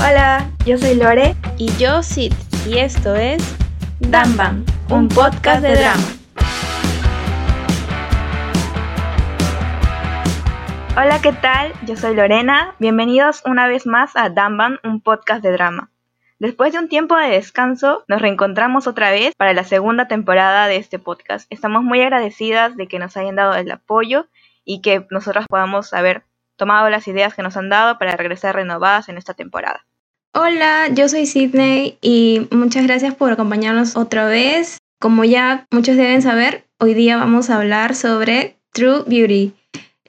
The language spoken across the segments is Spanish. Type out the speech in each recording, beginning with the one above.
Hola, yo soy Lore y yo Sid y esto es Damban, un podcast de drama. Hola, ¿qué tal? Yo soy Lorena. Bienvenidos una vez más a Damban, un podcast de drama. Después de un tiempo de descanso, nos reencontramos otra vez para la segunda temporada de este podcast. Estamos muy agradecidas de que nos hayan dado el apoyo y que nosotros podamos haber tomado las ideas que nos han dado para regresar renovadas en esta temporada. Hola, yo soy Sydney y muchas gracias por acompañarnos otra vez. Como ya muchos deben saber, hoy día vamos a hablar sobre True Beauty,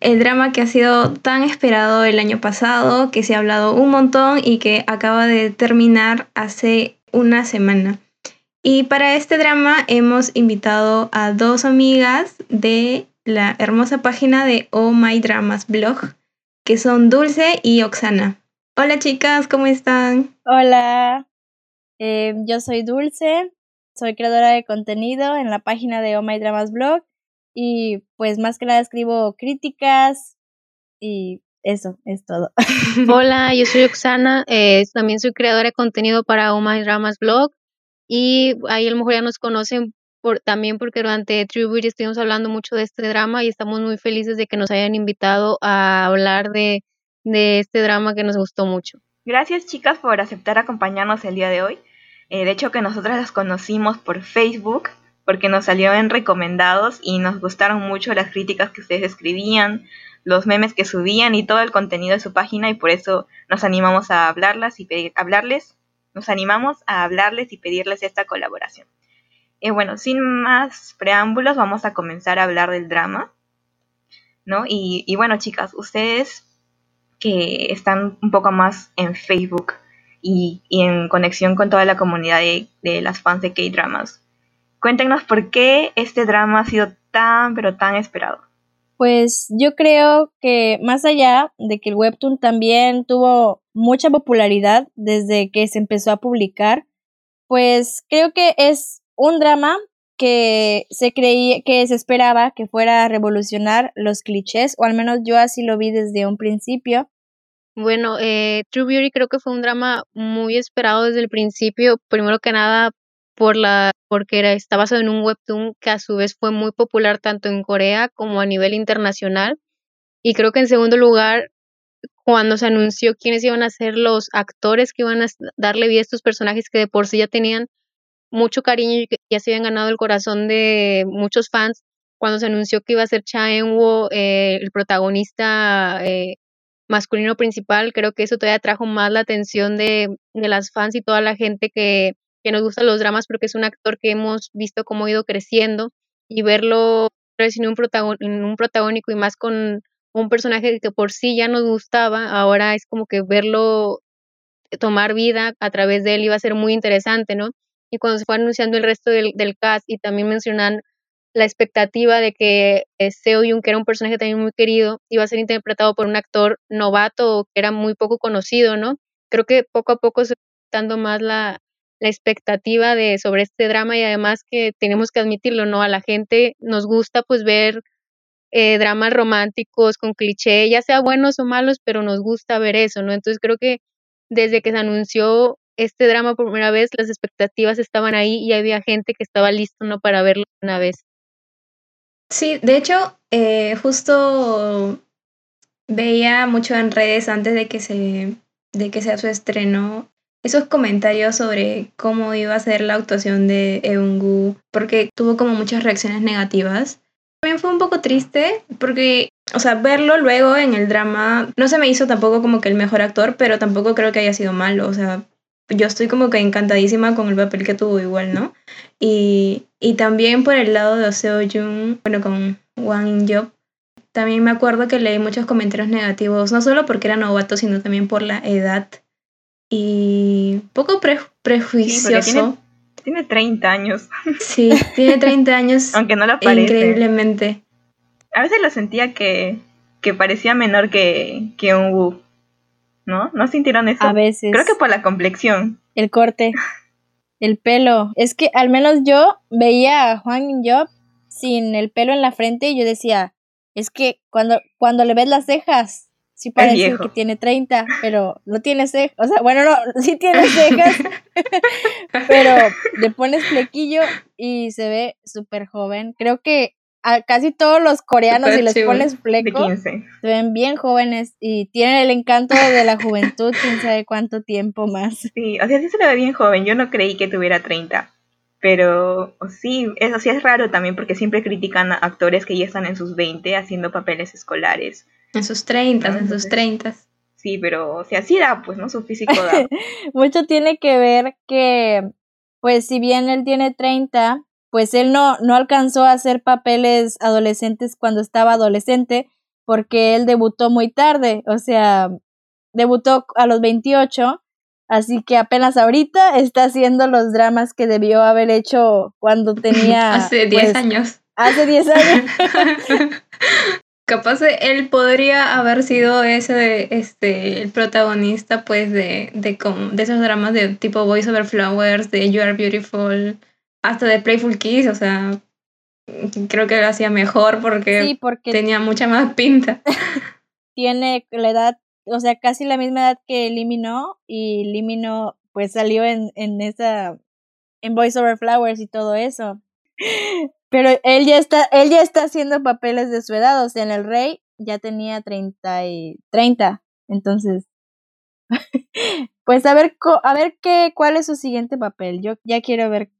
el drama que ha sido tan esperado el año pasado, que se ha hablado un montón y que acaba de terminar hace una semana. Y para este drama hemos invitado a dos amigas de la hermosa página de Oh My Dramas blog, que son Dulce y Oxana. Hola chicas, ¿cómo están? Hola, eh, yo soy Dulce, soy creadora de contenido en la página de Oh My Dramas Blog y pues más que nada escribo críticas y eso es todo. Hola, yo soy Oxana, eh, también soy creadora de contenido para Oh My Dramas Blog y ahí a lo mejor ya nos conocen por, también porque durante Tribute estuvimos hablando mucho de este drama y estamos muy felices de que nos hayan invitado a hablar de de este drama que nos gustó mucho. Gracias chicas por aceptar acompañarnos el día de hoy. Eh, de hecho que nosotras las conocimos por Facebook porque nos salieron recomendados y nos gustaron mucho las críticas que ustedes escribían, los memes que subían y todo el contenido de su página y por eso nos animamos a hablarlas y pedir, hablarles, nos animamos a hablarles y pedirles esta colaboración. Y bueno, sin más preámbulos vamos a comenzar a hablar del drama, ¿no? Y bueno chicas, ustedes que están un poco más en Facebook y, en conexión con toda la comunidad de, las fans de K-Dramas. Cuéntenos por qué este drama ha sido tan, pero tan esperado. Pues yo creo que más allá de que el webtoon también tuvo mucha popularidad desde que se empezó a publicar, pues creo que es un drama que se creía que se esperaba que fuera a revolucionar los clichés, o al menos yo así lo vi desde un principio. Bueno, eh, True Beauty creo que fue un drama muy esperado desde el principio, primero que nada por la porque era, está basado en un webtoon que a su vez fue muy popular tanto en Corea como a nivel internacional. Y creo que en segundo lugar, cuando se anunció quiénes iban a ser los actores que iban a darle vida a estos personajes que de por sí ya tenían mucho cariño y se habían ganado el corazón de muchos fans. Cuando se anunció que iba a ser Cha Eun-woo, eh, el protagonista eh, masculino principal, creo que eso todavía trajo más la atención de, de las fans y toda la gente que, que nos gusta los dramas, porque es un actor que hemos visto cómo ha ido creciendo y verlo en un, en un protagónico y más con un personaje que por sí ya nos gustaba, ahora es como que verlo tomar vida a través de él iba a ser muy interesante, ¿no? Y cuando se fue anunciando el resto del, del cast y también mencionan la expectativa de que eh, Seo Yoon, que era un personaje también muy querido, iba a ser interpretado por un actor novato que era muy poco conocido, ¿no? Creo que poco a poco se está dando más la, la expectativa de sobre este drama y además que tenemos que admitirlo, ¿no? A la gente nos gusta pues ver eh, dramas románticos con cliché, ya sea buenos o malos, pero nos gusta ver eso, ¿no? Entonces creo que desde que se anunció este drama por primera vez, las expectativas estaban ahí y había gente que estaba listo ¿no? para verlo una vez. Sí, de hecho, eh, justo veía mucho en redes antes de que se de que sea su estreno esos comentarios sobre cómo iba a ser la actuación de Eungu porque tuvo como muchas reacciones negativas. También fue un poco triste porque, o sea, verlo luego en el drama no se me hizo tampoco como que el mejor actor, pero tampoco creo que haya sido malo, o sea, yo estoy como que encantadísima con el papel que tuvo igual, ¿no? Y, y también por el lado de Seo Jung, bueno, con Wang In también me acuerdo que leí muchos comentarios negativos, no solo porque era novato, sino también por la edad. Y poco prejuicioso. tiene, 30 años. Sí, tiene 30 años. Aunque no lo parece. Increíblemente. A veces lo sentía que, que parecía menor que, que un Wu. ¿No? ¿No sintieron eso? A veces. Creo que por la complexión. El corte, el pelo. Es que al menos yo veía a Juan Job sin el pelo en la frente y yo decía, es que cuando, cuando le ves las cejas, sí parece que tiene 30, pero no tiene cejas. O sea, bueno, no, sí tiene cejas, pero le pones flequillo y se ve súper joven. Creo que a casi todos los coreanos, si les pones fleco, se ven bien jóvenes y tienen el encanto de la juventud, quién sabe cuánto tiempo más. Sí, o sea, sí se le ve bien joven. Yo no creí que tuviera 30. Pero sí, eso sí es raro también porque siempre critican a actores que ya están en sus 20 haciendo papeles escolares. En sus 30, en sus 30. Sí, pero o sea, sí da, pues, ¿no? Su físico da. Mucho tiene que ver que, pues, si bien él tiene 30, pues él no, no alcanzó a hacer papeles adolescentes cuando estaba adolescente porque él debutó muy tarde, o sea, debutó a los 28 Así que apenas ahorita está haciendo los dramas que debió haber hecho cuando tenía... hace 10 pues, años. Hace 10 años. Capaz él podría haber sido ese, este, el protagonista, pues, de, de, de esos dramas de tipo Voice Over Flowers, de You Are Beautiful, hasta de Playful Kiss, o sea, creo que lo hacía mejor porque, porque tenía mucha más pinta. Tiene la edad o sea, casi la misma edad que Limino y Limino pues salió en, en esa, en Voice Over Flowers y todo eso. Pero él ya está, él ya está haciendo papeles de su edad, o sea, en El Rey ya tenía 30 y 30, entonces pues a ver a ver qué cuál es su siguiente papel. Yo ya quiero ver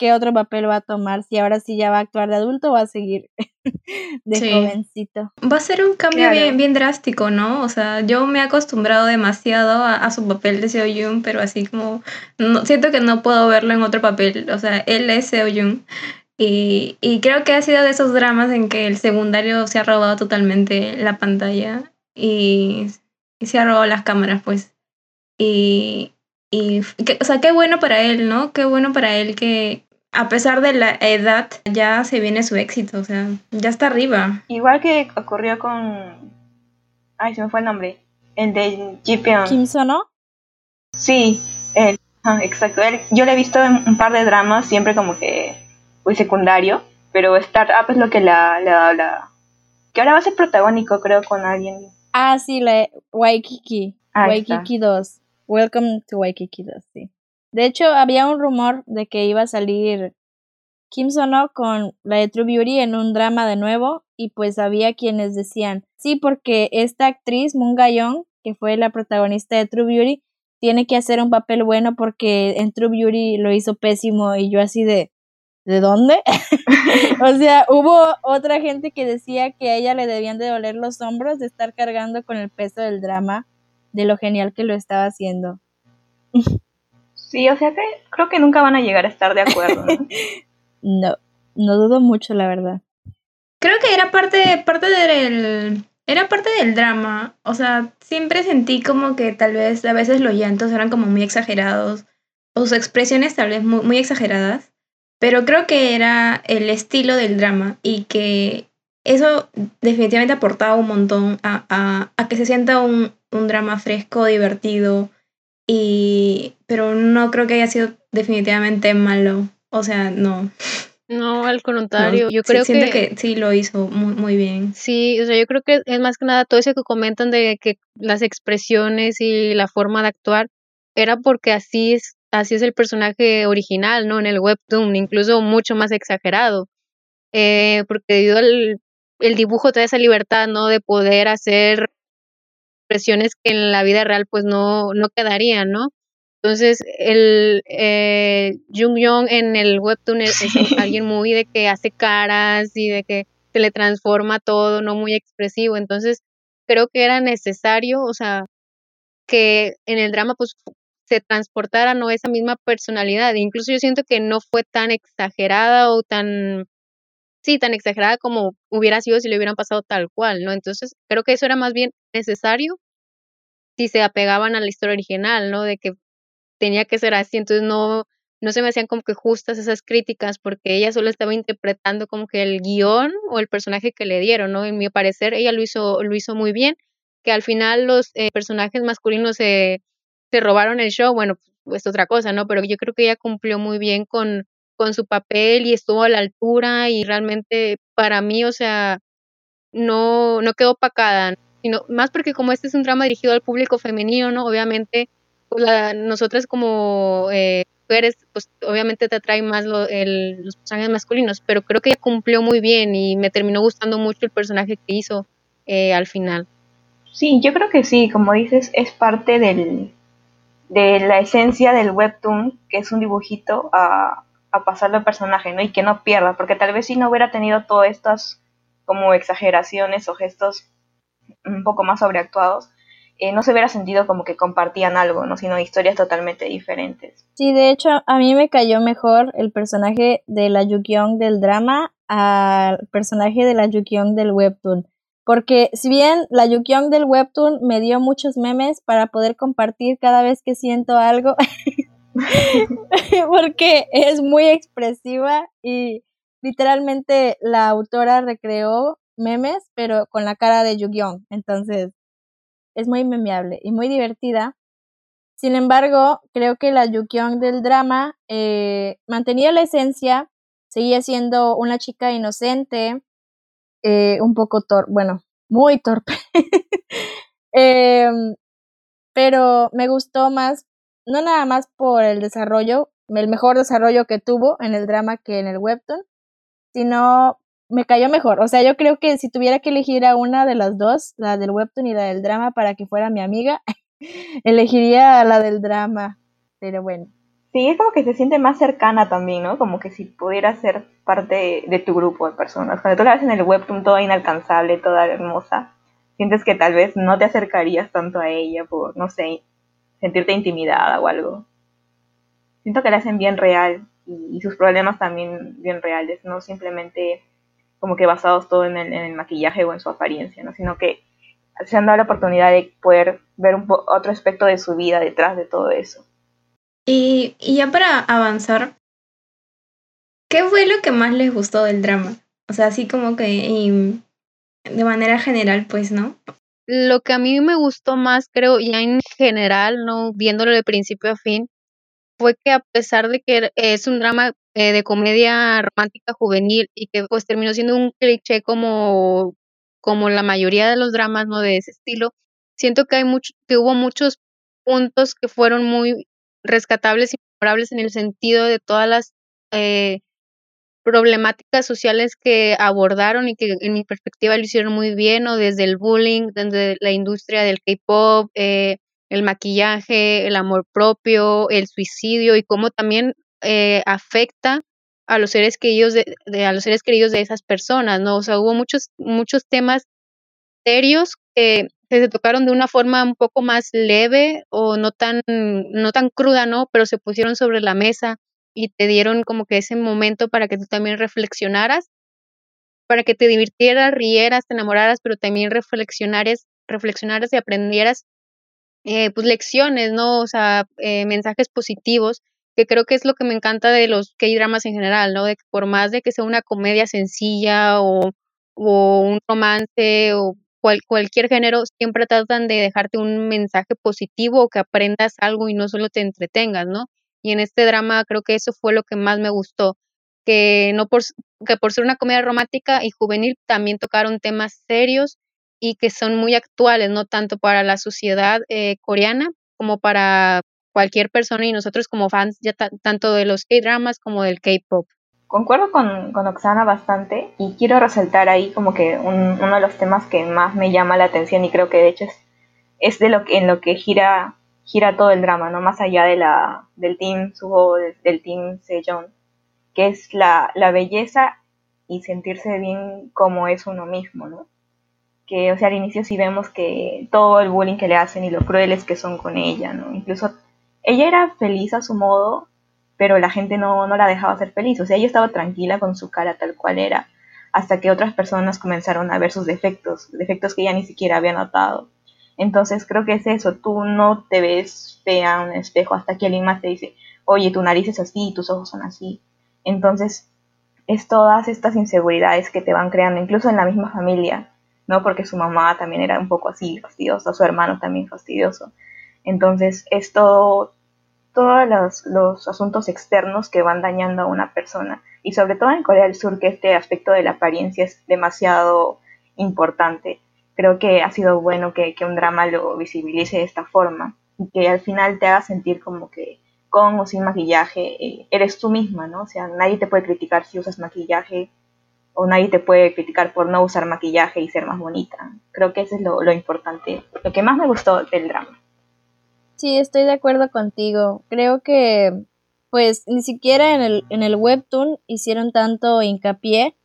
qué otro papel va a tomar, si ahora sí ya va a actuar de adulto o va a seguir de jovencito. Va a ser un cambio bien, bien drástico, ¿no? O sea, yo me he acostumbrado demasiado a, su papel de Seo Yoon, pero así como no, siento que no puedo verlo en otro papel. O sea, él es Seo Yoon. Y, y creo que ha sido de esos dramas en que el secundario se ha robado totalmente la pantalla y, y se ha robado las cámaras, pues. Y, y o sea, qué bueno para él, ¿no? Qué bueno para él que, a pesar de la edad, ya se viene su éxito, o sea, ya está arriba. Igual que ocurrió con... Ay, se me fue el nombre. El de Jipeon. ¿Kim Sono? Sí, él. exacto. Él, yo le he visto en un par de dramas, siempre como que muy secundario, pero Startup es lo que la, la, la... Que ahora va a ser protagónico, creo, con alguien. Ah, sí, la Waikiki. Waikiki 2. Welcome to Waikiki 2, sí. De hecho, había un rumor de que iba a salir Kim Sono con la de True Beauty en un drama de nuevo y pues había quienes decían, sí, porque esta actriz, Moon Ga-young, que fue la protagonista de True Beauty, tiene que hacer un papel bueno porque en True Beauty lo hizo pésimo y yo así de, ¿de dónde? o sea, hubo otra gente que decía que a ella le debían de doler los hombros de estar cargando con el peso del drama, de lo genial que lo estaba haciendo. Sí, o sea que creo que nunca van a llegar a estar de acuerdo. ¿no? no, dudo mucho, la verdad. Creo que era parte, parte del. Era parte del drama. O sea, siempre sentí como que tal vez a veces los llantos eran como muy exagerados. O sus expresiones tal vez muy, muy exageradas. Pero creo que era el estilo del drama. Y que eso definitivamente aportaba un montón a, a, a que se sienta un, un drama fresco, divertido y, pero no creo que haya sido definitivamente malo. O sea, no. No, al contrario, yo creo que, que sí lo hizo muy, muy bien. Sí, o sea, yo creo que es más que nada todo eso que comentan de que las expresiones y la forma de actuar era porque así es, así es el personaje original, ¿no? En el webtoon, incluso mucho más exagerado. Eh, porque dio el, el dibujo te da esa libertad, ¿no? De poder hacer expresiones que en la vida real pues no, no quedarían, ¿no? Entonces, el eh, Jung Young en el webtoon es, alguien muy de que hace caras y de que se le transforma todo, no muy expresivo. Entonces, creo que era necesario, o sea, que en el drama pues se transportara no esa misma personalidad. Incluso yo siento que no fue tan exagerada o tan sí, tan exagerada como hubiera sido si le hubieran pasado tal cual, ¿no? Entonces, creo que eso era más bien necesario si se apegaban a la historia original, ¿no? De que tenía que ser así, entonces no, no se me hacían como que justas esas críticas porque ella solo estaba interpretando como que el guion o el personaje que le dieron, ¿no? En mi parecer, ella lo hizo, lo hizo muy bien, que al final los eh, personajes masculinos se, se robaron el show, bueno, pues otra cosa, ¿no? Pero yo creo que ella cumplió muy bien con, con su papel y estuvo a la altura y realmente para mí, o sea, no, no quedó opacada. sino más porque como este es un drama dirigido al público femenino, ¿no? Obviamente, pues nosotras como eh, mujeres, pues obviamente te atraen más los personajes masculinos, pero creo que cumplió muy bien y me terminó gustando mucho el personaje que hizo eh, al final. Sí, yo creo que sí, como dices, es parte del, de la esencia del webtoon, que es un dibujito, a, a pasarlo al personaje, ¿no? Y que no pierda, porque tal vez si no hubiera tenido todas estas como exageraciones o gestos un poco más sobreactuados, eh, no se hubiera sentido como que compartían algo, ¿no? Sino historias totalmente diferentes. Sí, de hecho, a mí me cayó mejor el personaje de la Yukion del drama al personaje de la Yukion del webtoon. Porque si bien la Yukion del webtoon me dio muchos memes para poder compartir cada vez que siento algo, porque es muy expresiva y literalmente la autora recreó memes, pero con la cara de Yukion. Entonces, es muy memeable y muy divertida. Sin embargo, creo que la Yukion del drama eh, mantenía la esencia, seguía siendo una chica inocente, eh, un poco torpe, bueno, muy torpe. Em, pero me gustó más, no nada más por el desarrollo, el mejor desarrollo que tuvo en el drama que en el webtoon, sino me cayó mejor. O sea, yo creo que si tuviera que elegir a una de las dos, la del webtoon y la del drama, para que fuera mi amiga, elegiría a la del drama. Pero bueno. Sí, es como que se siente más cercana también, ¿no? Como que si pudiera ser parte de, tu grupo de personas. Cuando tú la ves en el webtoon toda inalcanzable, toda hermosa, sientes que tal vez no te acercarías tanto a ella por, no sé, sentirte intimidada o algo. Siento que la hacen bien real y, sus problemas también bien reales, no simplemente como que basados todo en el, en el maquillaje o en su apariencia, ¿no? Sino que se han dado la oportunidad de poder ver un otro aspecto de su vida detrás de todo eso. Y, y ya para avanzar, ¿qué fue lo que más les gustó del drama? O sea, así como que de manera general, pues, ¿no? Lo que a mí me gustó más, creo, ya en general, no viéndolo de principio a fin, fue que a pesar de que es un drama eh, de comedia romántica juvenil y que pues terminó siendo un cliché como, como la mayoría de los dramas ¿no? de ese estilo, siento que hay mucho, que hubo muchos puntos que fueron muy rescatables y memorables en el sentido de todas las eh, problemáticas sociales que abordaron y que en mi perspectiva lo hicieron muy bien, o desde el bullying, desde la industria del K-pop, eh, el maquillaje, el amor propio, el suicidio y cómo también eh, afecta a los seres queridos de, a los seres queridos de esas personas, ¿no? O sea, hubo muchos, muchos temas serios que, se tocaron de una forma un poco más leve o no tan, no tan cruda, ¿no? Pero se pusieron sobre la mesa y te dieron como que ese momento para que tú también reflexionaras, para que te divirtieras, rieras, te enamoraras, pero también reflexionaras, reflexionaras y aprendieras eh, pues lecciones, ¿no? O sea, eh, mensajes positivos que creo que es lo que me encanta de los K-dramas en general, ¿no? De que por más de que sea una comedia sencilla o, o un romance o cualquier género, siempre tratan de dejarte un mensaje positivo o que aprendas algo y no solo te entretengas, ¿no? Y en este drama creo que eso fue lo que más me gustó, que no por, que por ser una comedia romántica y juvenil también tocaron temas serios y que son muy actuales, no tanto para la sociedad eh, coreana como para cualquier persona y nosotros como fans ya tanto de los K-dramas como del K-pop. Concuerdo con, con, Oksana bastante y quiero resaltar ahí como que uno de los temas que más me llama la atención y creo que de hecho es, es de lo que, en lo que gira, gira todo el drama, ¿no? Más allá de la, del team Suho, del, team Sejong, que es la, la belleza y sentirse bien como es uno mismo, ¿no? Que, o sea, al inicio sí vemos que todo el bullying que le hacen y lo crueles que son con ella, ¿no? Incluso ella era feliz a su modo, pero la gente no, no la dejaba ser feliz. O sea, ella estaba tranquila con su cara tal cual era, hasta que otras personas comenzaron a ver sus defectos, defectos que ella ni siquiera había notado. Entonces creo que es eso, tú no te ves fea en un espejo hasta que alguien más te dice, oye, tu nariz es así, tus ojos son así. Entonces es todas estas inseguridades que te van creando, incluso en la misma familia, ¿no? Porque su mamá también era un poco así fastidiosa, su hermano también fastidioso. Entonces, es todo, todos los, los, asuntos externos que van dañando a una persona. Y sobre todo en Corea del Sur, que este aspecto de la apariencia es demasiado importante. Creo que ha sido bueno que, un drama lo visibilice de esta forma y que al final te haga sentir como que con o sin maquillaje eh, eres tú misma, ¿no? O sea, nadie te puede criticar si usas maquillaje o nadie te puede criticar por no usar maquillaje y ser más bonita. Creo que eso es lo, lo importante, lo que más me gustó del drama. Sí, estoy de acuerdo contigo. Creo que pues ni siquiera en el, en el webtoon hicieron tanto hincapié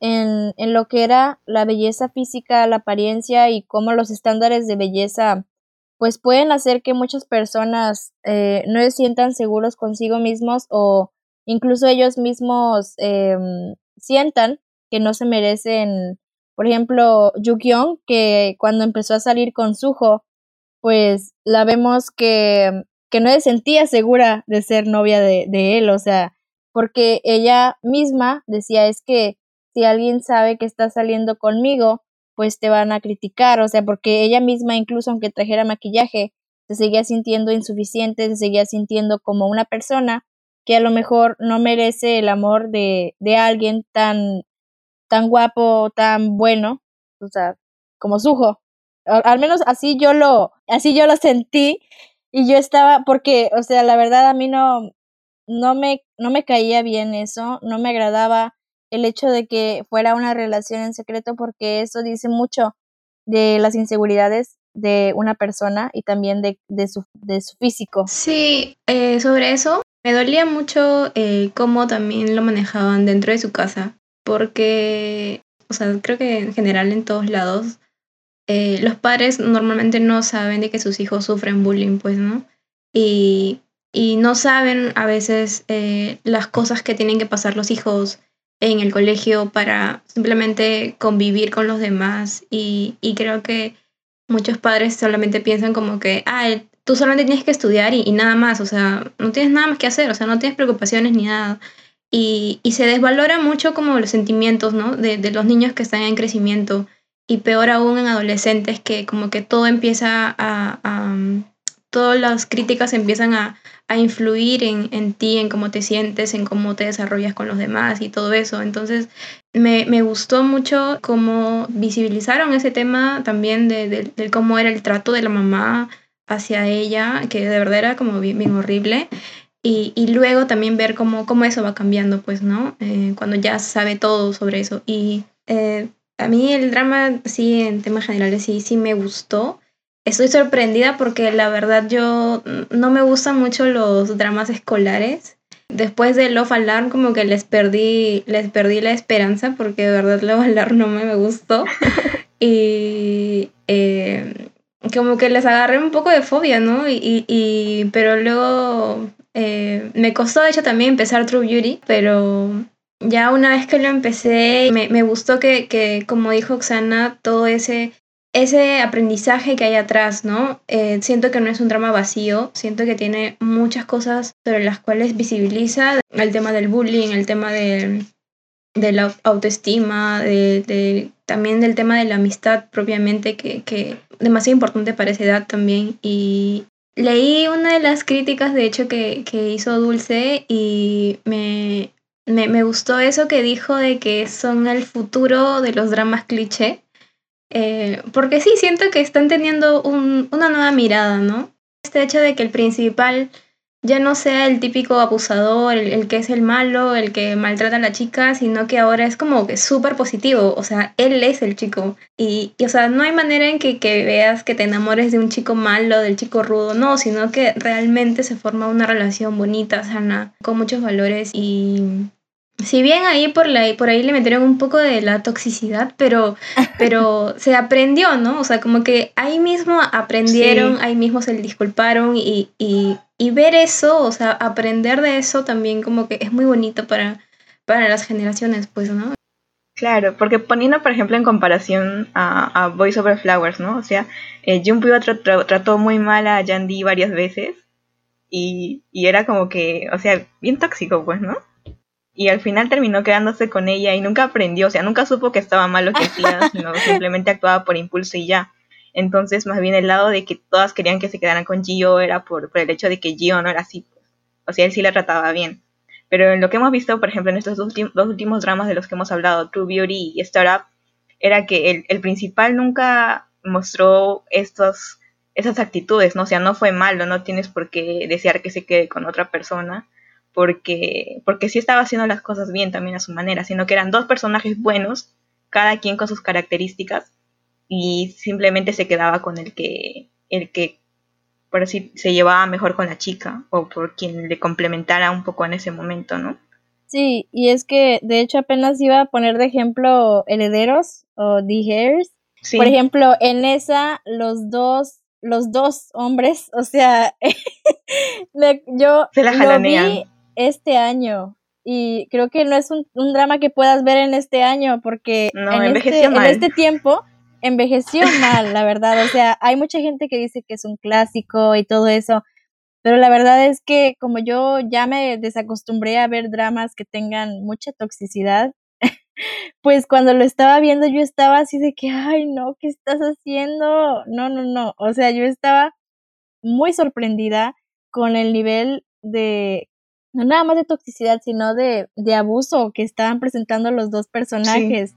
en, en, lo que era la belleza física, la apariencia y cómo los estándares de belleza pues pueden hacer que muchas personas eh, no se sientan seguros consigo mismos o incluso ellos mismos eh, sientan que no se merecen, por ejemplo, Yukyong, que cuando empezó a salir con Suho, pues la vemos que, que no se sentía segura de ser novia de, de él, o sea, porque ella misma decía es que si alguien sabe que está saliendo conmigo, pues te van a criticar, o sea, porque ella misma, incluso aunque trajera maquillaje, se seguía sintiendo insuficiente, se seguía sintiendo como una persona que a lo mejor no merece el amor de, de alguien tan, tan guapo, tan bueno, o sea, como Sujo. Al menos así yo lo, así yo lo sentí y yo estaba, porque, o sea, la verdad a mí no, no me, no me caía bien eso, no me agradaba el hecho de que fuera una relación en secreto porque eso dice mucho de las inseguridades de una persona y también de, de, su, de su físico. Sí, eh, sobre eso me dolía mucho eh, cómo también lo manejaban dentro de su casa porque, o sea, creo que en general en todos lados eh, los padres normalmente no saben de que sus hijos sufren bullying, pues, ¿no? Y, y no saben a veces las cosas que tienen que pasar los hijos en el colegio para simplemente convivir con los demás y, y creo que muchos padres solamente piensan como que, ah, tú solamente tienes que estudiar y, nada más, o sea, no tienes nada más que hacer, o sea, no tienes preocupaciones ni nada. Y, y se desvalora mucho como los sentimientos, ¿no? De, de, los niños que están en crecimiento y peor aún en adolescentes que como que todo empieza a, a todas las críticas empiezan a, a influir en, en, ti, en cómo te sientes, en cómo te desarrollas con los demás y todo eso. Entonces, me, me gustó mucho cómo visibilizaron ese tema también de, de, cómo era el trato de la mamá hacia ella, que de verdad era como bien, bien horrible. Y, y, luego también ver cómo, cómo eso va cambiando, pues, ¿no? Eh, cuando ya sabe todo sobre eso. Y eh, a mí el drama, sí, en temas generales, sí, sí me gustó estoy sorprendida porque la verdad yo no me gustan mucho los dramas escolares. Después de Love Alarm como que les perdí, les perdí la esperanza porque de verdad Love Alarm no me, gustó. y eh, como que les agarré un poco de fobia, ¿no? Y, y, pero luego eh, me costó de hecho también empezar True Beauty, pero ya una vez que lo empecé, me, me gustó que, que, como dijo Oxana, todo ese ese aprendizaje que hay atrás, ¿no? Eh, siento que no es un drama vacío, siento que tiene muchas cosas sobre las cuales visibiliza el tema del bullying, el tema de, la autoestima, de, también del tema de la amistad propiamente, que, que demasiado importante para esa edad también. Y leí una de las críticas, de hecho, que, que hizo Dulce y me, me, me gustó eso que dijo de que son el futuro de los dramas cliché eh, porque sí, siento que están teniendo una nueva mirada, ¿no? Este hecho de que el principal ya no sea el típico abusador, el, que es el malo, el que maltrata a la chica, sino que ahora es como que súper positivo, o sea, él es el chico. Y, o sea, no hay manera en que, que, veas que te enamores de un chico malo, del chico rudo, no, sino que realmente se forma una relación bonita, sana, con muchos valores y si bien ahí por, la, por ahí le metieron un poco de la toxicidad, pero, pero se aprendió, ¿no? O sea, como que ahí mismo aprendieron, ahí mismo se disculparon y, y, y, ver eso, o sea, aprender de eso también como que es muy bonito para, para las generaciones, pues, ¿no? Claro, porque poniendo, por ejemplo, en comparación a, a Voice Over Flowers, ¿no? O sea, eh, Junpyo trató muy mal a Yandy varias veces y, y era como que, o sea, bien tóxico, pues, ¿no? Y al final terminó quedándose con ella y nunca aprendió, o sea, nunca supo que estaba mal lo que hacía, sino simplemente actuaba por impulso y ya. Entonces, más bien el lado de que todas querían que se quedaran con Gio era por, el hecho de que Gio no era así. Pues. O sea, él sí la trataba bien. Pero en lo que hemos visto, por ejemplo, en estos dos, últimos dramas de los que hemos hablado, True Beauty y Startup, era que el, el principal nunca mostró estos, esas actitudes, ¿no? O sea, no fue malo, no tienes por qué desear que se quede con otra persona, porque, porque sí estaba haciendo las cosas bien también a su manera, sino que eran dos personajes buenos, cada quien con sus características, y simplemente se quedaba con el que, el que por así se llevaba mejor con la chica, o por quien le complementara un poco en ese momento, ¿no? Sí, y es que de hecho apenas iba a poner de ejemplo Herederos o The Heirs. Por ejemplo, en esa los dos los dos hombres, o sea, yo Se la lo vi este año y creo que no es un, drama que puedas ver en este año porque en, este, en este tiempo envejeció mal, la verdad. O sea, hay mucha gente que dice que es un clásico y todo eso, pero la verdad es que como yo ya me desacostumbré a ver dramas que tengan mucha toxicidad, pues cuando lo estaba viendo yo estaba así de que, ay, no, ¿qué estás haciendo? No, no, no. O sea, yo estaba muy sorprendida con el nivel de, no nada más de toxicidad, sino de, de abuso que estaban presentando los dos personajes.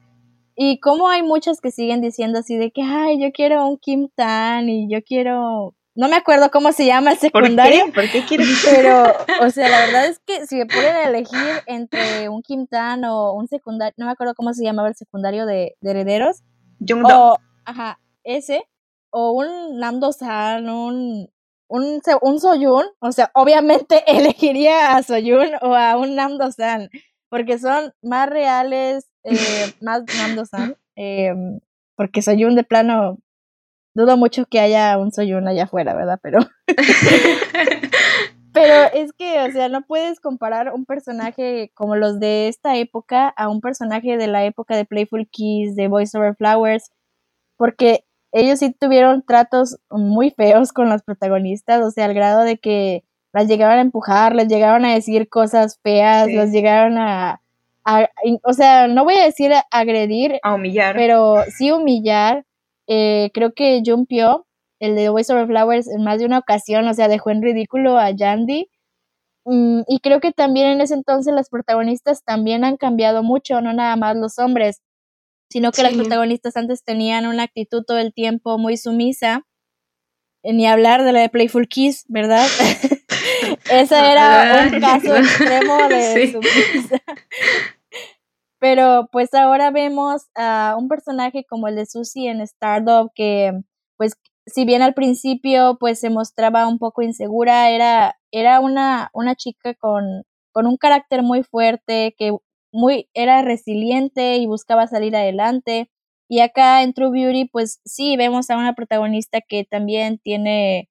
Y como hay muchas que siguen diciendo así de que, ay, yo quiero un Kim Tan y yo quiero no me acuerdo cómo se llama el secundario. ¿Por qué? quieres? Pero, o sea, la verdad es que si me pueden elegir entre un Tan o un secundario, no me acuerdo cómo se llamaba el secundario de, Herederos. o, ajá, ese, o un Namdo-san, un, un, un Soyun, o sea, obviamente elegiría a Soyun o a un Namdo-san, porque son más reales, eh, más Namdo-san, eh, porque Soyun de plano dudo mucho que haya un Soyun allá afuera, ¿verdad? Pero. Pero es que, o sea, no puedes comparar un personaje como los de esta época a un personaje de la época de Playful Kiss, de Voice Over Flowers, porque ellos sí tuvieron tratos muy feos con los protagonistas, o sea, al grado de que las llegaban a empujar, les llegaban a decir cosas feas, las llegaron a, a, o sea, no voy a decir agredir, a humillar, pero sí humillar, eh, creo que Jumpio, el de Voice Over Flowers, en más de una ocasión, o sea, dejó en ridículo a Yandy. Mm, y creo que también en ese entonces las protagonistas también han cambiado mucho, no nada más los hombres, sino que las protagonistas antes tenían una actitud todo el tiempo muy sumisa. Eh, ni hablar de la de Playful Kiss, ¿verdad? Ese era un caso extremo de sumisa. Pero pues ahora vemos a un personaje como el de Susie en Startup que pues si bien al principio pues se mostraba un poco insegura, era, era una, una chica con, con un carácter muy fuerte, que muy, era resiliente y buscaba salir adelante. Y acá en True Beauty, pues sí, vemos a una protagonista que también tiene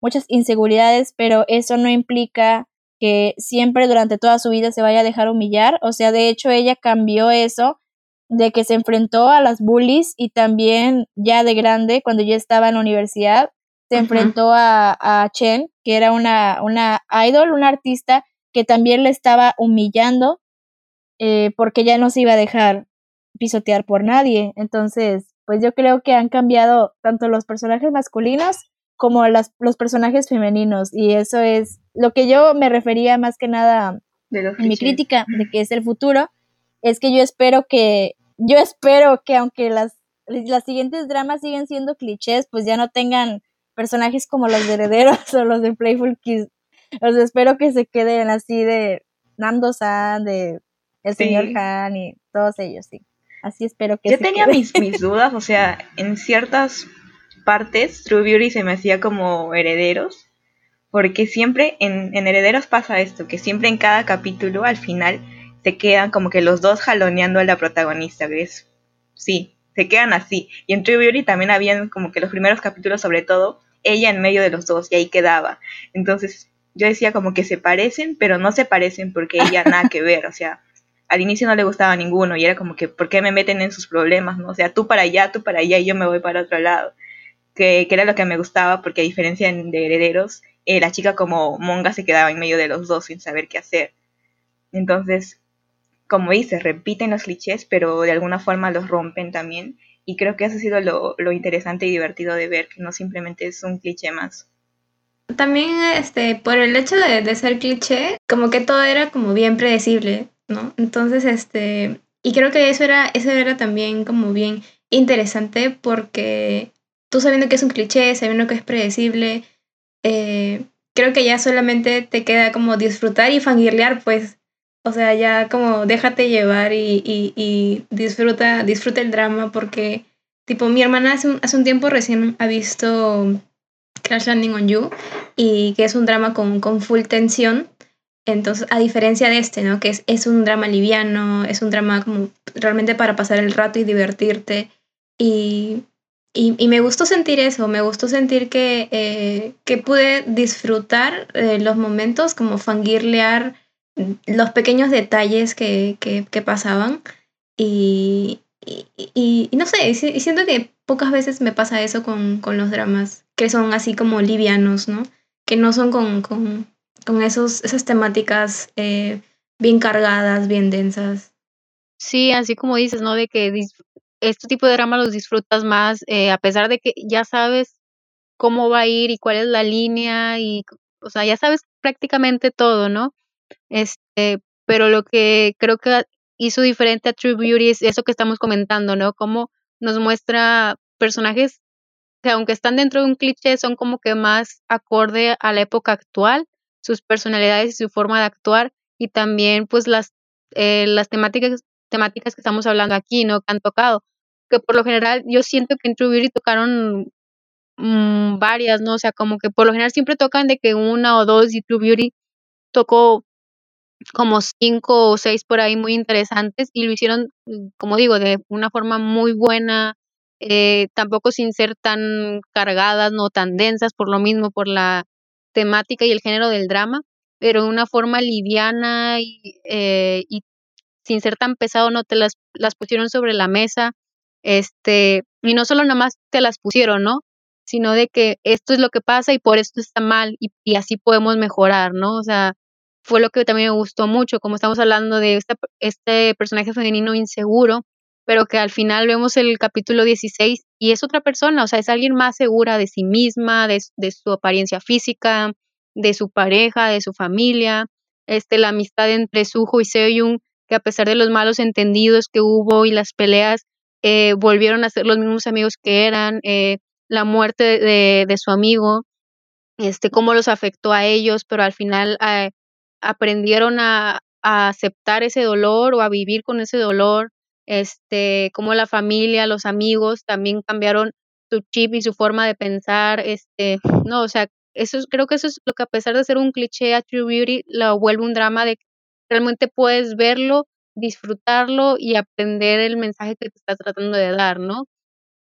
muchas inseguridades, pero eso no implica que siempre durante toda su vida se vaya a dejar humillar. O sea, de hecho ella cambió eso de que se enfrentó a las bullies y también ya de grande, cuando ya estaba en la universidad, se enfrentó a, a, Chen, que era una, una idol, una artista que también le estaba humillando eh, porque ya no se iba a dejar pisotear por nadie. Entonces, pues yo creo que han cambiado tanto los personajes masculinos como las, los personajes femeninos y eso es lo que yo me refería más que nada en mi crítica de que es el futuro, es que yo espero que, yo espero que aunque las, las siguientes dramas siguen siendo clichés, pues ya no tengan personajes como los de Herederos o los de Playful Kids. Los espero que se queden así de Nando-san, de el señor Han y todos ellos, sí. Así espero que Yo tenía mis, mis dudas, o sea, en ciertas partes True Beauty se me hacía como herederos porque siempre en, Herederos pasa esto, que siempre en cada capítulo al final se quedan como que los dos jaloneando a la protagonista, ¿ves? Sí, se quedan así. Y en True Beauty también habían como que los primeros capítulos sobre todo, ella en medio de los dos y ahí quedaba. Entonces yo decía como que se parecen, pero no se parecen porque ella nada que ver, o sea, al inicio no le gustaba ninguno y era como que, ¿por qué me meten en sus problemas? ¿no? O sea, tú para allá, tú para allá y yo me voy para otro lado. Que, que era lo que me gustaba porque a diferencia de Herederos, eh, la chica como monga se quedaba en medio de los dos sin saber qué hacer. Entonces, como dice, repiten los clichés, pero de alguna forma los rompen también. Y creo que eso ha sido lo, interesante y divertido de ver, que no simplemente es un cliché más. También, este, por el hecho de, de ser cliché, como que todo era como bien predecible, ¿no? Entonces, este, Y creo que eso era, eso era también como bien interesante porque tú sabiendo que es un cliché, sabiendo que es predecible, eh, creo que ya solamente te queda como disfrutar y fangirlear, pues. O sea, ya como déjate llevar y, y, disfruta, disfruta el drama porque, tipo, mi hermana hace un, hace un tiempo recién ha visto Crash Landing on You y que es un drama con, con full tensión. Entonces, a diferencia de este, ¿no? Que es, es un drama liviano, es un drama como realmente para pasar el rato y divertirte. Y, y, me gustó sentir eso, me gustó sentir que, eh, que pude disfrutar eh, los momentos, como fangirlear los pequeños detalles que, que, que pasaban. Y, y, no sé, y siento que pocas veces me pasa eso con, con, los dramas, que son así como livianos, ¿no? Que no son con, con, con esos, esas temáticas eh, bien cargadas, bien densas. Sí, así como dices, ¿no? De que este tipo de drama los disfrutas más, eh, a pesar de que ya sabes cómo va a ir y cuál es la línea y, o sea, ya sabes prácticamente todo, ¿no? Este, pero lo que creo que hizo diferente a True Beauty es eso que estamos comentando, ¿no? Cómo nos muestra personajes que aunque están dentro de un cliché son como que más acorde a la época actual sus personalidades y su forma de actuar y también pues las, eh, las temáticas, temáticas que estamos hablando aquí, ¿no? Que han tocado. Que por lo general yo siento que en True Beauty tocaron mm, varias, ¿no? O sea, como que por lo general siempre tocan de que una o dos y True Beauty tocó como cinco o seis por ahí muy interesantes y lo hicieron, mm, como digo, de una forma muy buena, eh, tampoco sin ser tan cargadas, no tan densas, por lo mismo, por la temática y el género del drama, pero de una forma liviana y, eh, y sin ser tan pesado, no te las, las pusieron sobre la mesa, este, y no solo nada más te las pusieron, ¿no? Sino de que esto es lo que pasa y por esto está mal y, así podemos mejorar, ¿no? O sea, fue lo que también me gustó mucho, como estamos hablando de este personaje femenino inseguro, pero que al final vemos el capítulo 16 y es otra persona, o sea, es alguien más segura de sí misma, de, su apariencia física, de su pareja, de su familia, este, la amistad entre Suho y Seoyun, que a pesar de los malos entendidos que hubo y las peleas, eh, volvieron a ser los mismos amigos que eran, eh, la muerte de, de, su amigo, este, cómo los afectó a ellos, pero al final eh, aprendieron a, a aceptar ese dolor o a vivir con ese dolor, este, como la familia, los amigos también cambiaron su chip y su forma de pensar, este, no, o sea, eso creo que eso es lo que a pesar de ser un cliché a True Beauty, lo vuelve un drama de que realmente puedes verlo, disfrutarlo y aprender el mensaje que te está tratando de dar, ¿no?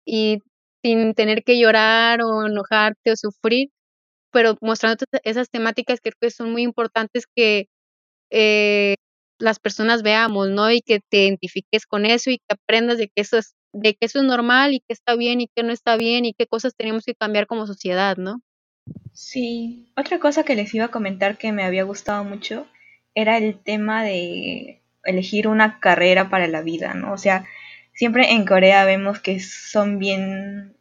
Y sin tener que llorar o enojarte o sufrir, pero mostrándote esas temáticas que creo que son muy importantes que eh, las personas veamos, ¿no? Y que te identifiques con eso y que aprendas de que eso es, de que eso es normal y que está bien y que no está bien y qué cosas tenemos que cambiar como sociedad, ¿no? Sí, otra cosa que les iba a comentar que me había gustado mucho era el tema de elegir una carrera para la vida, ¿no? O sea, siempre en Corea vemos que son bien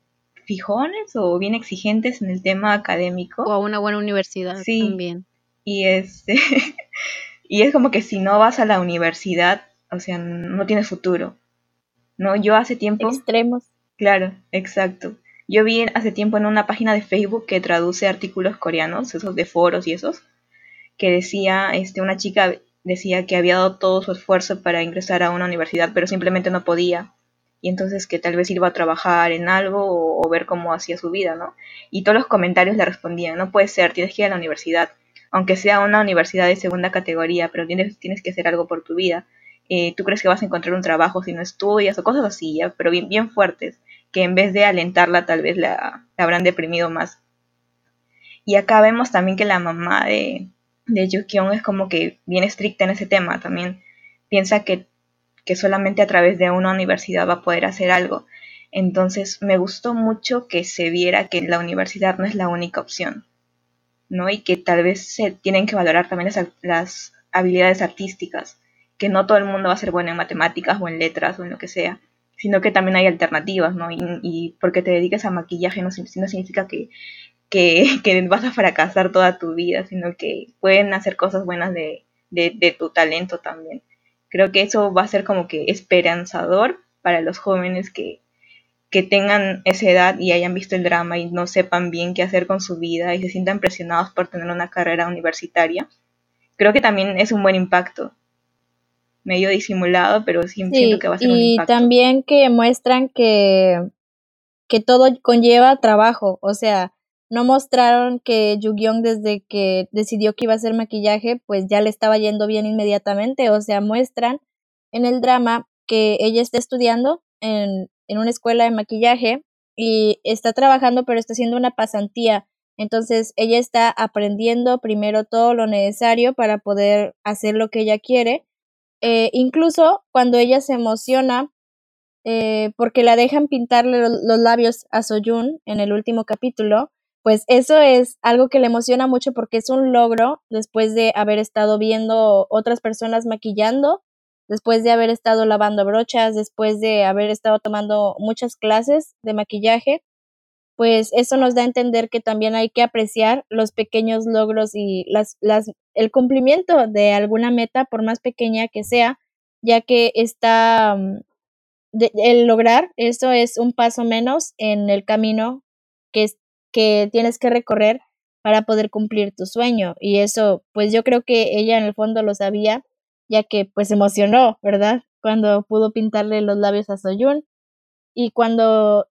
fijones o bien exigentes en el tema académico. O a una buena universidad sí, también. Y este Y es como que si no vas a la universidad, o sea, no tienes futuro. ¿No? Yo hace tiempo... Extremos. Claro, exacto. Yo vi hace tiempo en una página de Facebook que traduce artículos coreanos, esos de foros y esos, que decía, este, una chica decía que había dado todo su esfuerzo para ingresar a una universidad, pero simplemente no podía. Y entonces que tal vez iba a trabajar en algo o, o ver cómo hacía su vida, ¿no? Y todos los comentarios le respondían, no puede ser, tienes que ir a la universidad aunque sea una universidad de segunda categoría, pero tienes, tienes que hacer algo por tu vida. Eh, tú crees que vas a encontrar un trabajo si no estudias o cosas así, pero bien, fuertes, que en vez de alentarla tal vez la, habrán deprimido más. Y acá vemos también que la mamá de, de es como que bien estricta en ese tema, también piensa que, que solamente a través de una universidad va a poder hacer algo. Entonces me gustó mucho que se viera que la universidad no es la única opción ¿no? Y que tal vez se tienen que valorar también las, habilidades artísticas, que no todo el mundo va a ser bueno en matemáticas o en letras o en lo que sea, sino que también hay alternativas, ¿no? Y, porque te dediques a maquillaje no, significa que, que, vas a fracasar toda tu vida, sino que pueden hacer cosas buenas de, de, tu talento también. Creo que eso va a ser como que esperanzador para los jóvenes que, que tengan esa edad y hayan visto el drama y no sepan bien qué hacer con su vida y se sientan presionados por tener una carrera universitaria. Creo que también es un buen impacto. Medio disimulado, pero sí, siento que va a ser un impacto. Y también que muestran que, que todo conlleva trabajo. O sea, no mostraron que yu desde que decidió que iba a hacer maquillaje, pues ya le estaba yendo bien inmediatamente. O sea, muestran en el drama que ella está estudiando en, en una escuela de maquillaje y está trabajando, pero está haciendo una pasantía. Entonces ella está aprendiendo primero todo lo necesario para poder hacer lo que ella quiere. Eh, incluso cuando ella se emociona eh, porque la dejan pintarle los labios a Soyun en el último capítulo, pues eso es algo que le emociona mucho porque es un logro después de haber estado viendo otras personas maquillando después de haber estado lavando brochas, después de haber estado tomando muchas clases de maquillaje, pues eso nos da a entender que también hay que apreciar los pequeños logros y las, las, el cumplimiento de alguna meta, por más pequeña que sea, ya que está mm, el lograr eso es un paso menos en el camino que, que tienes que recorrer para poder cumplir tu sueño. Y eso, pues yo creo que ella en el fondo lo sabía ya que pues se emocionó, ¿verdad? Cuando pudo pintarle los labios a Soyun y cuando,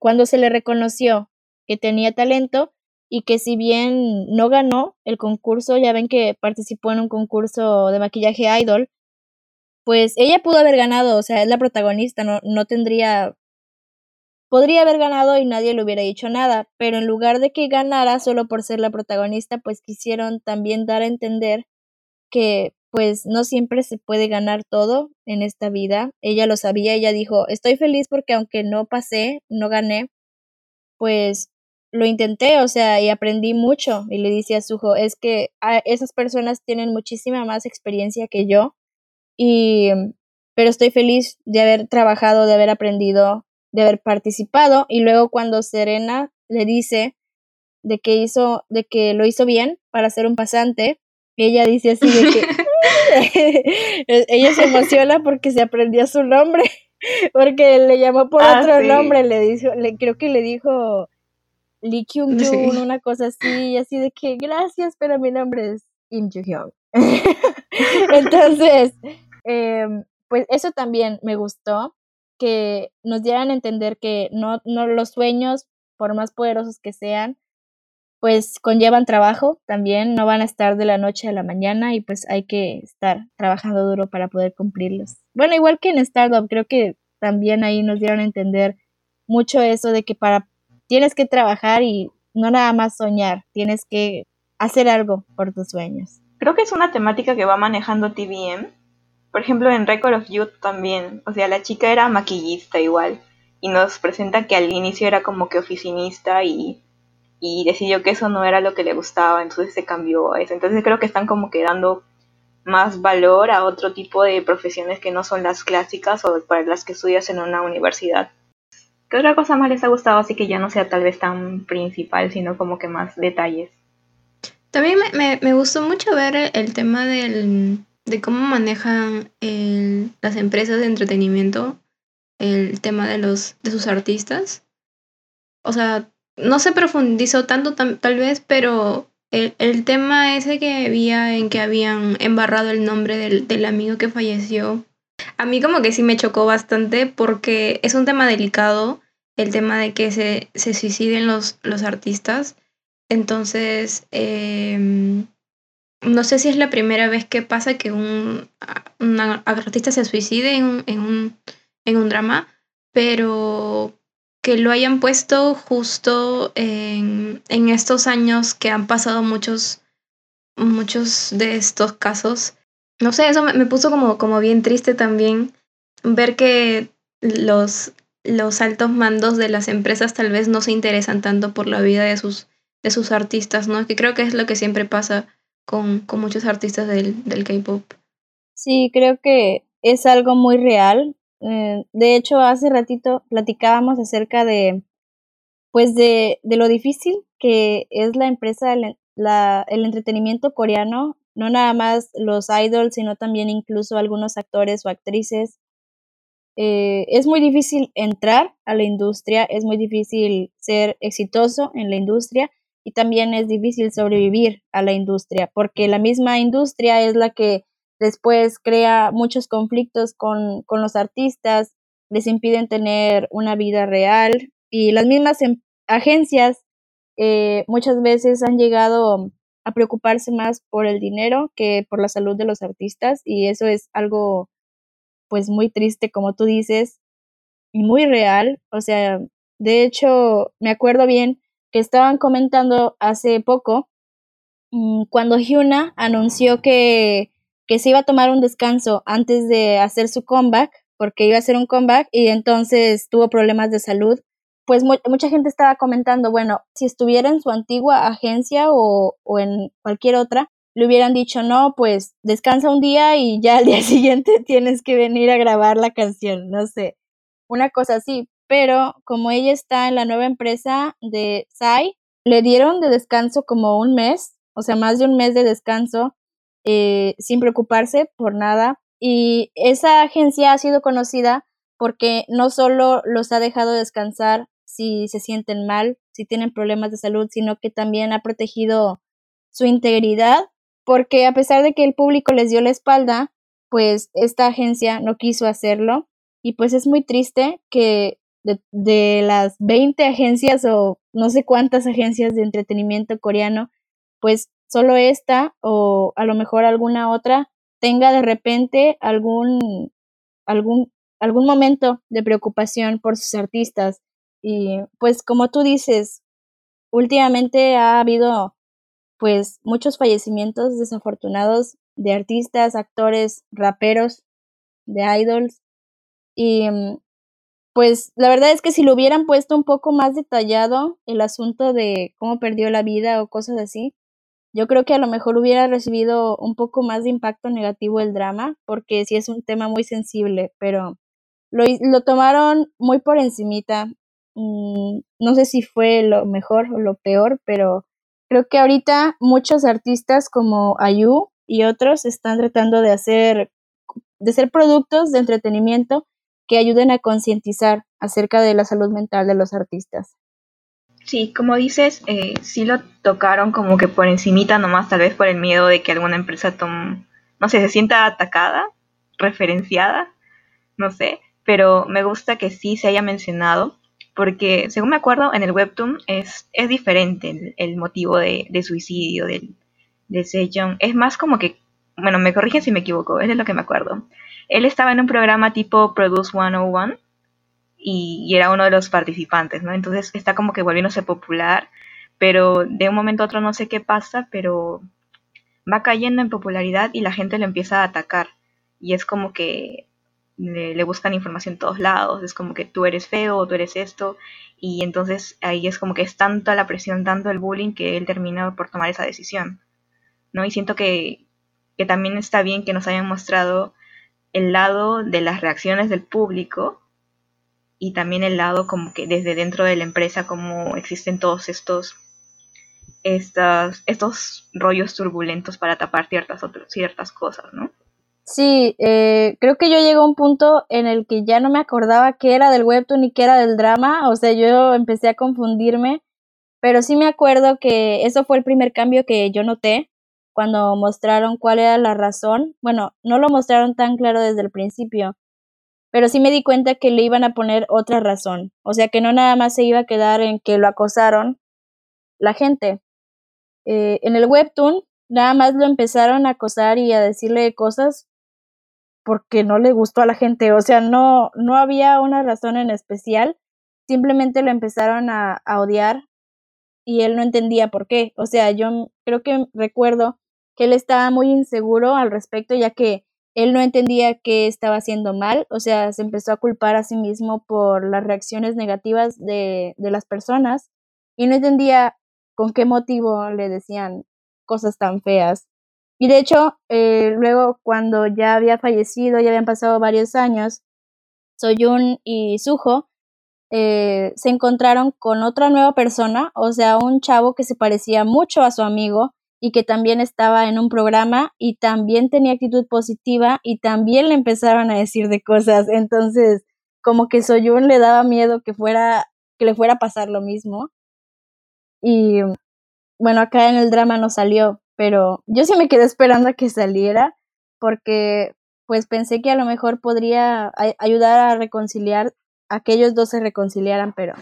cuando se le reconoció que tenía talento y que si bien no ganó el concurso, ya ven que participó en un concurso de maquillaje idol, pues ella pudo haber ganado, o sea, es la protagonista, no, no tendría... Podría haber ganado y nadie le hubiera dicho nada, pero en lugar de que ganara solo por ser la protagonista, pues quisieron también dar a entender que pues no siempre se puede ganar todo en esta vida. Ella lo sabía, ella dijo, estoy feliz porque aunque no pasé, no gané, pues lo intenté, o sea, y aprendí mucho. Y le dice a su hijo, es que esas personas tienen muchísima más experiencia que yo, y, pero estoy feliz de haber trabajado, de haber aprendido, de haber participado. Y luego cuando Serena le dice de que hizo, de que lo hizo bien para ser un pasante, ella dice así de que ella se emociona porque se aprendió su nombre, porque le llamó por ah, otro nombre, le dijo, le, creo que le dijo Lee Kyung Jun, una cosa así, así de que gracias, pero mi nombre es Im Joo Hyun. Entonces, em, pues eso también me gustó, que nos dieran a entender que no, no los sueños, por más poderosos que sean, pues conllevan trabajo también, no van a estar de la noche a la mañana y pues hay que estar trabajando duro para poder cumplirlos. Bueno, igual que en Startup, creo que también ahí nos dieron a entender mucho eso de que para tienes que trabajar y no nada más soñar, tienes que hacer algo por tus sueños. Creo que es una temática que va manejando TVM. Por ejemplo, en Record of Youth también, o sea, la chica era maquillista igual y nos presenta que al inicio era como que oficinista y y decidió que eso no era lo que le gustaba, entonces se cambió a eso. Entonces creo que están como que dando más valor a otro tipo de profesiones que no son las clásicas o para las que estudias en una universidad. ¿Qué otra cosa más les ha gustado así que ya no sea tal vez tan principal, sino como que más detalles? También me, me, gustó mucho ver el, tema del, de cómo manejan las empresas de entretenimiento el tema de los de sus artistas. O sea, no se profundizó tanto tal vez, pero el, el, tema ese que había en que habían embarrado el nombre del, del, amigo que falleció, a mí como que sí me chocó bastante porque es un tema delicado, el tema de que se, se suiciden los, los artistas. Entonces, em, no sé si es la primera vez que pasa que un, artista se suicide en en un, en un drama, pero que lo hayan puesto justo en, en estos años que han pasado muchos, muchos de estos casos. No sé, eso me, puso como, como bien triste también ver que los, los altos mandos de las empresas tal vez no se interesan tanto por la vida de sus, de sus artistas, ¿no? Que creo que es lo que siempre pasa con, con muchos artistas del, del K-pop. Sí, creo que es algo muy real eh, de hecho, hace ratito platicábamos acerca de, pues, de, de lo difícil que es la empresa, la, el entretenimiento coreano no nada más los idols, sino también incluso algunos actores o actrices. Eh, es muy difícil entrar a la industria, es muy difícil ser exitoso en la industria y también es difícil sobrevivir a la industria, porque la misma industria es la que después crea muchos conflictos con, con los artistas, les impiden tener una vida real y las mismas em, agencias eh, muchas veces han llegado a preocuparse más por el dinero que por la salud de los artistas y eso es algo pues muy triste como tú dices y muy real, o sea, de hecho me acuerdo bien que estaban comentando hace poco mm, cuando Hyuna anunció que, que se iba a tomar un descanso antes de hacer su comeback, porque iba a hacer un comeback y entonces tuvo problemas de salud pues mucha gente estaba comentando, bueno, si estuviera en su antigua agencia o, o, en cualquier otra, le hubieran dicho, no, pues descansa un día y ya al día siguiente tienes que venir a grabar la canción, no sé, una cosa así. Pero como ella está en la nueva empresa de Sai, le dieron de descanso como un mes, o sea, más de un mes de descanso, eh, sin preocuparse por nada. Y esa agencia ha sido conocida porque no solo los ha dejado descansar si se sienten mal, si tienen problemas de salud, sino que también ha protegido su integridad, porque a pesar de que el público les dio la espalda, pues esta agencia no quiso hacerlo y pues es muy triste que de, las 20 agencias o no sé cuántas agencias de entretenimiento coreano, pues solo esta o a lo mejor alguna otra tenga de repente algún algún algún momento de preocupación por sus artistas y pues como tú dices, últimamente ha habido pues muchos fallecimientos desafortunados de artistas, actores, raperos, de idols. Y mm, pues la verdad es que si lo hubieran puesto un poco más detallado el asunto de cómo perdió la vida o cosas así, yo creo que a lo mejor hubiera recibido un poco más de impacto negativo el drama, porque sí es un tema muy sensible, pero lo, lo tomaron muy por encimita Mm, no sé si fue lo mejor o lo peor, pero creo que ahorita muchos artistas como Ayu y otros están tratando de hacer, de ser productos de entretenimiento que ayuden a concientizar acerca de la salud mental de los artistas. Sí, como dices, eh, sí lo tocaron como que por encimita nomás, tal vez por el miedo de que alguna empresa tome, no sé, se sienta atacada, referenciada, no sé, pero me gusta que sí se haya mencionado porque según me acuerdo, en el webtoon es, es diferente el, motivo de, suicidio del, de Sejong. Es más como que, bueno, me corrigen si me equivoco, es de lo que me acuerdo. Él estaba en un programa tipo Produce 101 y, y era uno de los participantes, ¿no? Entonces está como que volviéndose popular, pero de un momento a otro no sé qué pasa, pero va cayendo en popularidad y la gente lo empieza a atacar. Y es como que le, buscan información en todos lados, es como que tú eres feo o tú eres esto, y entonces ahí es como que es tanta la presión, tanto el bullying que él termina por tomar esa decisión, ¿no? Y siento que, que también está bien que nos hayan mostrado el lado de las reacciones del público y también el lado como que desde dentro de la empresa como existen todos estos estos, estos rollos turbulentos para tapar ciertas, otras, ciertas cosas, ¿no? Sí, eh, creo que yo llegué a un punto en el que ya no me acordaba qué era del webtoon y qué era del drama, o sea, yo empecé a confundirme, pero sí me acuerdo que eso fue el primer cambio que yo noté cuando mostraron cuál era la razón. Bueno, no lo mostraron tan claro desde el principio, pero sí me di cuenta que le iban a poner otra razón, o sea, que no nada más se iba a quedar en que lo acosaron la gente. Eh, en el webtoon nada más lo empezaron a acosar y a decirle cosas porque no le gustó a la gente, o sea, no, no había una razón en especial, simplemente lo empezaron a, odiar y él no entendía por qué, o sea, yo creo que recuerdo que él estaba muy inseguro al respecto, ya que él no entendía qué estaba haciendo mal, o sea, se empezó a culpar a sí mismo por las reacciones negativas de, de las personas y no entendía con qué motivo le decían cosas tan feas. Y de hecho, eh, luego cuando ya había fallecido, ya habían pasado varios años, Soyun y Suho eh, se encontraron con otra nueva persona, o sea, un chavo que se parecía mucho a su amigo y que también estaba en un programa y también tenía actitud positiva y también le empezaron a decir de cosas. Entonces, como que Soyun le daba miedo que fuera que le fuera a pasar lo mismo. Y bueno, acá en el drama no salió, pero yo sí me quedé esperando a que saliera porque pues pensé que a lo mejor podría ayudar a reconciliar, a que ellos dos se reconciliaran, pero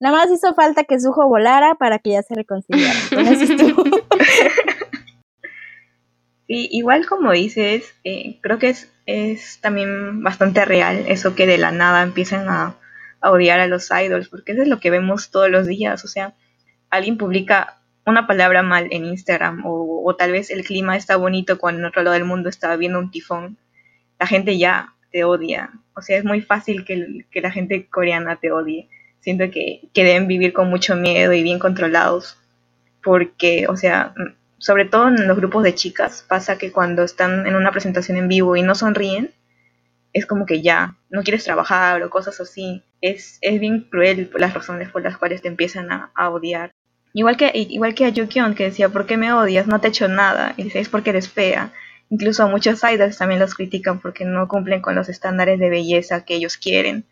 nada más hizo falta que Sujo volara para que ya se reconciliaran. sí, igual como dices, eh, creo que es, es también bastante real eso que de la nada empiezan a, a odiar a los idols, porque eso es lo que vemos todos los días, o sea, alguien publica una palabra mal en Instagram o, tal vez el clima está bonito cuando en otro lado del mundo está viendo un tifón, la gente ya te odia. O sea, es muy fácil que, la gente coreana te odie. Siento que, que, deben vivir con mucho miedo y bien controlados. Porque, o sea, sobre todo en los grupos de chicas, pasa que cuando están en una presentación en vivo y no sonríen, es como que ya, no quieres trabajar o cosas así. Es, es bien cruel las razones por las cuales te empiezan a odiar. Igual que, igual que a Yukion, que decía, ¿por qué me odias? No te he hecho nada. Y dice, es porque eres fea. Incluso a muchos idols también los critican porque no cumplen con los estándares de belleza que ellos quieren.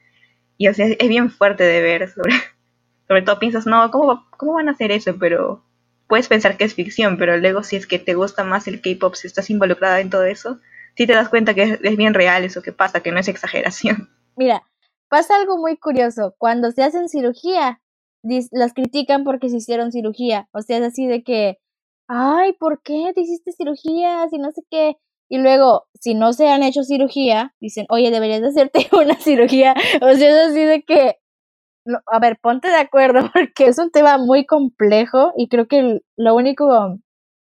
Y o sea, es bien fuerte de ver. Sobre, sobre todo piensas, no, ¿cómo, ¿cómo van a hacer eso? Pero puedes pensar que es ficción, pero luego si es que te gusta más el K-pop, si estás involucrada en todo eso, sí te das cuenta que es, es bien real eso que pasa, que no es exageración. Mira, pasa algo muy curioso. Cuando se hacen cirugía, las critican porque se hicieron cirugía. O sea, es así de que, ay, ¿por qué te hiciste cirugía? Si no sé qué. Y luego, si no se han hecho cirugía, dicen, oye, deberías de hacerte una cirugía. O sea, es así de que, a ver, ponte de acuerdo porque es un tema muy complejo y creo que lo único,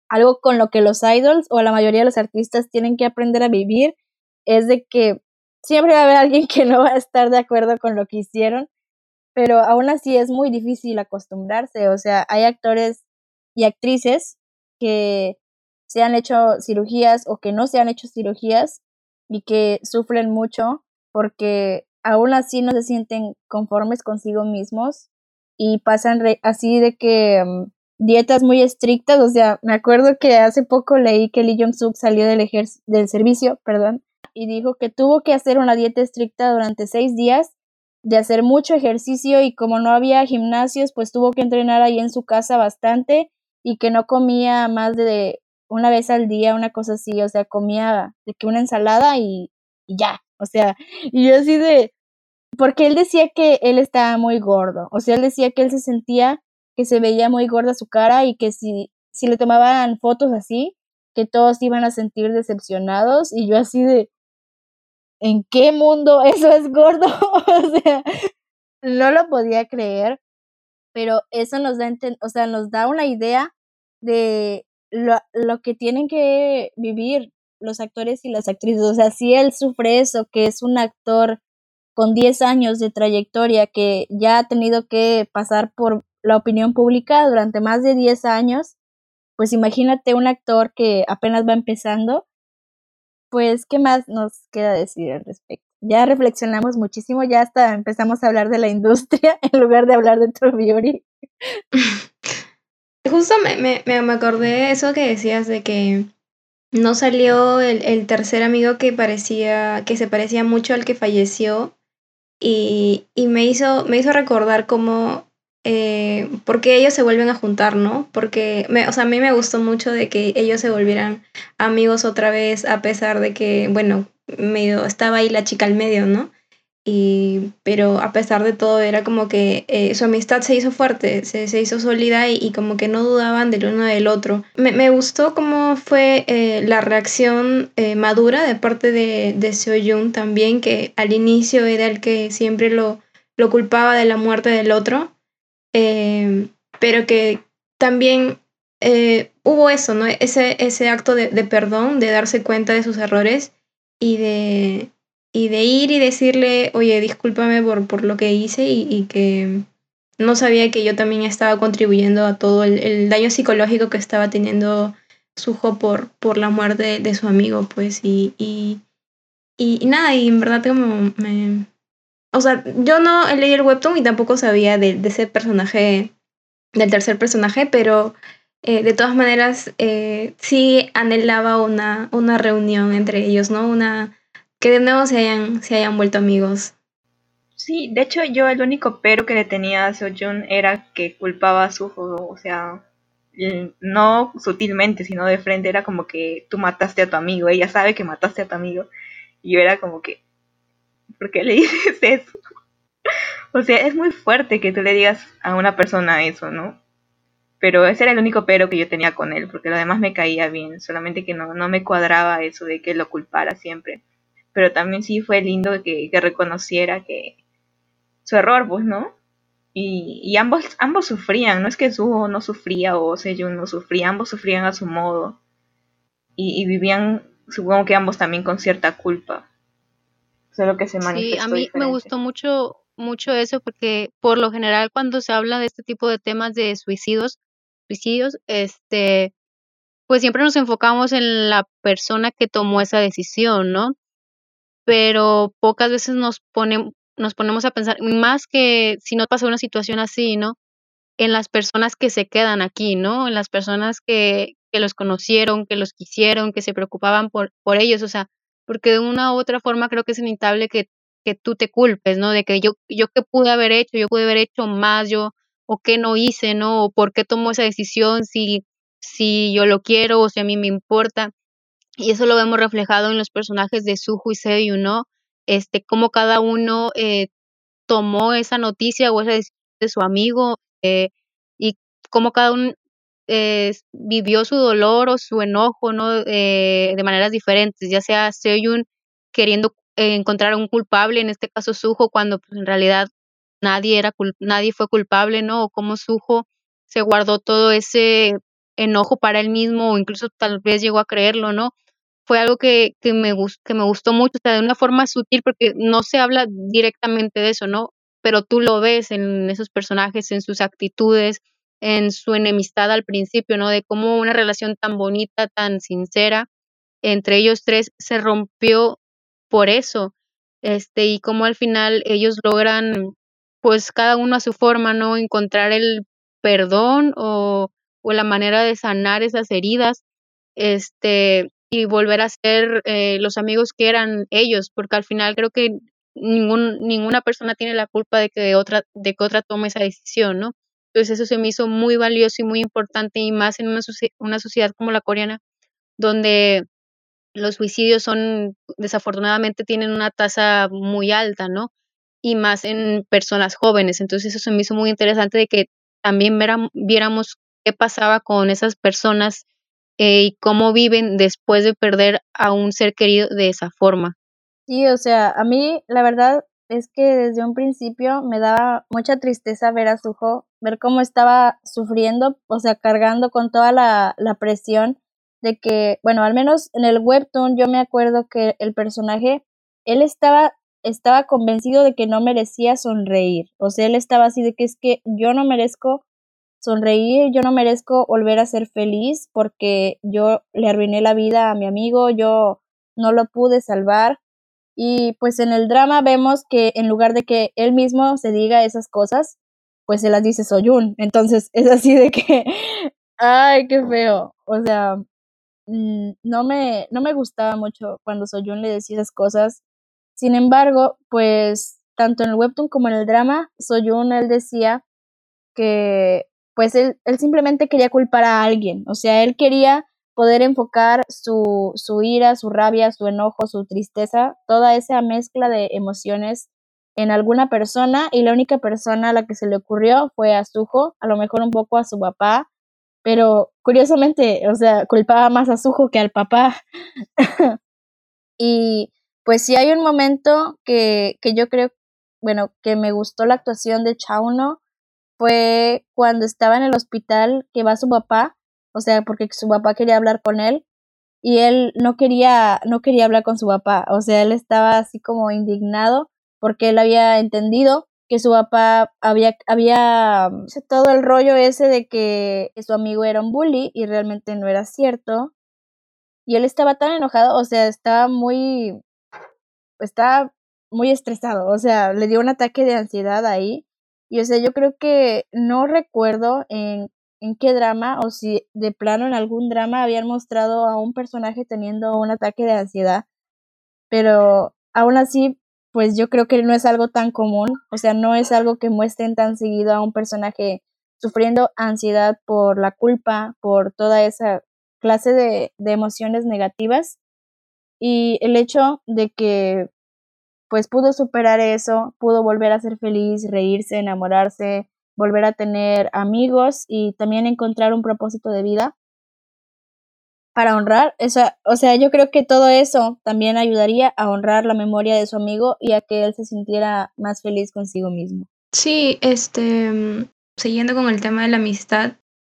algo con lo que los idols o la mayoría de los artistas tienen que aprender a vivir es de que siempre va a haber alguien que no va a estar de acuerdo con lo que hicieron pero aún así es muy difícil acostumbrarse, o sea, hay actores y actrices que se han hecho cirugías o que no se han hecho cirugías y que sufren mucho porque aún así no se sienten conformes consigo mismos y pasan así de que mm, dietas muy estrictas, o sea, me acuerdo que hace poco leí que Lee Jong-suk salió del, del servicio, perdón, y dijo que tuvo que hacer una dieta estricta durante seis días de hacer mucho ejercicio y como no había gimnasios, pues tuvo que entrenar ahí en su casa bastante y que no comía más de una vez al día, una cosa así, o sea, comía de que una ensalada y, ya, o sea, y yo así de, porque él decía que él estaba muy gordo, o sea, él decía que él se sentía que se veía muy gorda su cara y que si, si le tomaban fotos así, que todos iban a sentir decepcionados y yo así de, ¿en qué mundo eso es gordo? o sea, no lo podía creer, pero eso nos da, o sea, nos da una idea de lo, lo que tienen que vivir los actores y las actrices. O sea, si él sufre eso, que es un actor con 10 años de trayectoria que ya ha tenido que pasar por la opinión pública durante más de 10 años, pues imagínate un actor que apenas va empezando pues, ¿qué más nos queda decir al respecto? Ya reflexionamos muchísimo, ya hasta empezamos a hablar de la industria en lugar de hablar de True Justo me, me, me acordé eso que decías de que no salió el, el, tercer amigo que parecía, que se parecía mucho al que falleció. Y, y me hizo, me hizo recordar cómo eh, porque ellos se vuelven a juntar, ¿no? Porque, me, o sea, a mí me gustó mucho de que ellos se volvieran amigos otra vez, a pesar de que, bueno, medio, estaba ahí la chica al medio, ¿no? Y, pero a pesar de todo, era como que eh, su amistad se hizo fuerte, se, se hizo sólida y, como que no dudaban del uno del otro. Me, me gustó cómo fue eh, la reacción madura de parte de, de Seo también, que al inicio era el que siempre lo, lo culpaba de la muerte del otro pero que también eh, hubo eso, ¿no? Ese, ese acto de, perdón, de darse cuenta de sus errores y de, y de ir y decirle, oye, discúlpame por, por lo que hice y, que no sabía que yo también estaba contribuyendo a todo el, daño psicológico que estaba teniendo Sujo por, por la muerte de, su amigo, pues, y, y, y, nada, y en verdad como me, o sea, yo no leí el webtoon y tampoco sabía de, ese personaje, del tercer personaje, pero eh, de todas maneras, eh, sí anhelaba una, una reunión entre ellos, ¿no? Una que de nuevo se hayan, se hayan vuelto amigos. Sí, de hecho yo el único pero que le tenía a Sojoon era que culpaba a su juego, o sea, no sutilmente, sino de frente, era como que tú mataste a tu amigo, ella sabe que mataste a tu amigo, y yo era como que, ¿por qué le dices eso? o sea, es muy fuerte que tú le digas a una persona eso, ¿no? Pero ese era el único pero que yo tenía con él, porque lo demás me caía bien, solamente que no, no me cuadraba eso de que lo culpara siempre. Pero también sí fue lindo que, reconociera que su error, pues, ¿no? Y, y, ambos, ambos sufrían, no es que Suho no sufría o Sejun no sufría, ambos sufrían a su modo. Y, y, vivían, supongo que ambos también con cierta culpa. Solo que se manifestó Sí, a mí me gustó mucho, mucho eso porque por lo general cuando se habla de este tipo de temas de suicidios, suicidios, este, pues siempre nos enfocamos en la persona que tomó esa decisión, ¿no? Pero pocas veces nos, nos ponemos a pensar, más que si no pasa una situación así, ¿no? En las personas que se quedan aquí, ¿no? En las personas que, que los conocieron, que los quisieron, que se preocupaban por, por ellos, o sea, porque de una u otra forma creo que es inevitable que, que tú te culpes, ¿no? De que yo, yo qué pude haber hecho, yo pude haber hecho más, yo, o qué no hice, ¿no? O por qué tomó esa decisión, si, si yo lo quiero o si a mí me importa. Y eso lo vemos reflejado en los personajes de Suju y Seiyu, ¿no? Este, cómo cada uno eh, tomó esa noticia o esa decisión de su amigo eh, y cómo cada uno eh, vivió su dolor o su enojo, ¿no? de maneras diferentes, ya sea Seiyun queriendo encontrar un culpable, en este caso Sujo, cuando pues, en realidad nadie, era nadie fue culpable, ¿no? O cómo Sujo se guardó todo ese enojo para él mismo o incluso tal vez llegó a creerlo, ¿no? Fue algo que, que, me, que me gustó mucho, o sea, de una forma sutil, porque no se habla directamente de eso, ¿no? Pero tú lo ves en esos personajes, en sus actitudes, en su enemistad al principio, ¿no? De cómo una relación tan bonita, tan sincera entre ellos tres se rompió por eso, este, y cómo al final ellos logran pues cada uno a su forma, ¿no? Encontrar el perdón o, o la manera de sanar esas heridas, este, y volver a ser eh, los amigos que eran ellos, porque al final creo que ningún, ninguna persona tiene la culpa de que otra, de que otra tome esa decisión, ¿no? Entonces eso se me hizo muy valioso y muy importante y más en una, una sociedad como la coreana, donde los suicidios son, desafortunadamente, tienen una tasa muy alta, ¿no? y más en personas jóvenes. Entonces eso se me hizo muy interesante de que también viéramos qué pasaba con esas personas eh, y cómo viven después de perder a un ser querido de esa forma. Sí, o sea, a mí la verdad es que desde un principio me daba mucha tristeza ver a Suho, ver cómo estaba sufriendo, o sea, cargando con toda la, la presión de que, bueno, al menos en el webtoon yo me acuerdo que el personaje, él estaba estaba convencido de que no merecía sonreír. O sea, él estaba así de que es que yo no merezco sonreír, yo no merezco volver a ser feliz porque yo le arruiné la vida a mi amigo, yo no lo pude salvar. Y pues en el drama vemos que en lugar de que él mismo se diga esas cosas, pues se las dice Soyun. Entonces es así de que, ay, qué feo. O sea, mm, no me, no me gustaba mucho cuando Soyun le decía esas cosas sin embargo, pues tanto en el webtoon como en el drama, Soyun él decía que pues él, él simplemente quería culpar a alguien, o sea, él quería poder enfocar su, su ira, su rabia, su enojo, su tristeza, toda esa mezcla de emociones en alguna persona y la única persona a la que se le ocurrió fue a Suho, a lo mejor un poco a su papá, pero curiosamente, o sea, culpaba más a Suho que al papá. y pues sí hay un momento que, que yo creo, bueno, que me gustó la actuación de Chauno, fue cuando estaba en el hospital que va su papá, o sea, porque su papá quería hablar con él y él no quería, no quería hablar con su papá, o sea, él estaba así como indignado porque él había entendido que su papá había, había todo el rollo ese de que su amigo era un bully y realmente no era cierto. Y él estaba tan enojado, o sea, estaba muy, está muy estresado, o sea, le dio un ataque de ansiedad ahí. Y o sea, yo creo que no recuerdo en, en qué drama o si de plano en algún drama habían mostrado a un personaje teniendo un ataque de ansiedad. Pero aún así, pues yo creo que no es algo tan común, o sea, no es algo que muestren tan seguido a un personaje sufriendo ansiedad por la culpa, por toda esa clase de, de emociones negativas. Y el hecho de que pues pudo superar eso, pudo volver a ser feliz, reírse, enamorarse, volver a tener amigos y también encontrar un propósito de vida para honrar, esa, o sea, yo creo que todo eso también ayudaría a honrar la memoria de su amigo y a que él se sintiera más feliz consigo mismo. Sí, este, siguiendo con el tema de la amistad,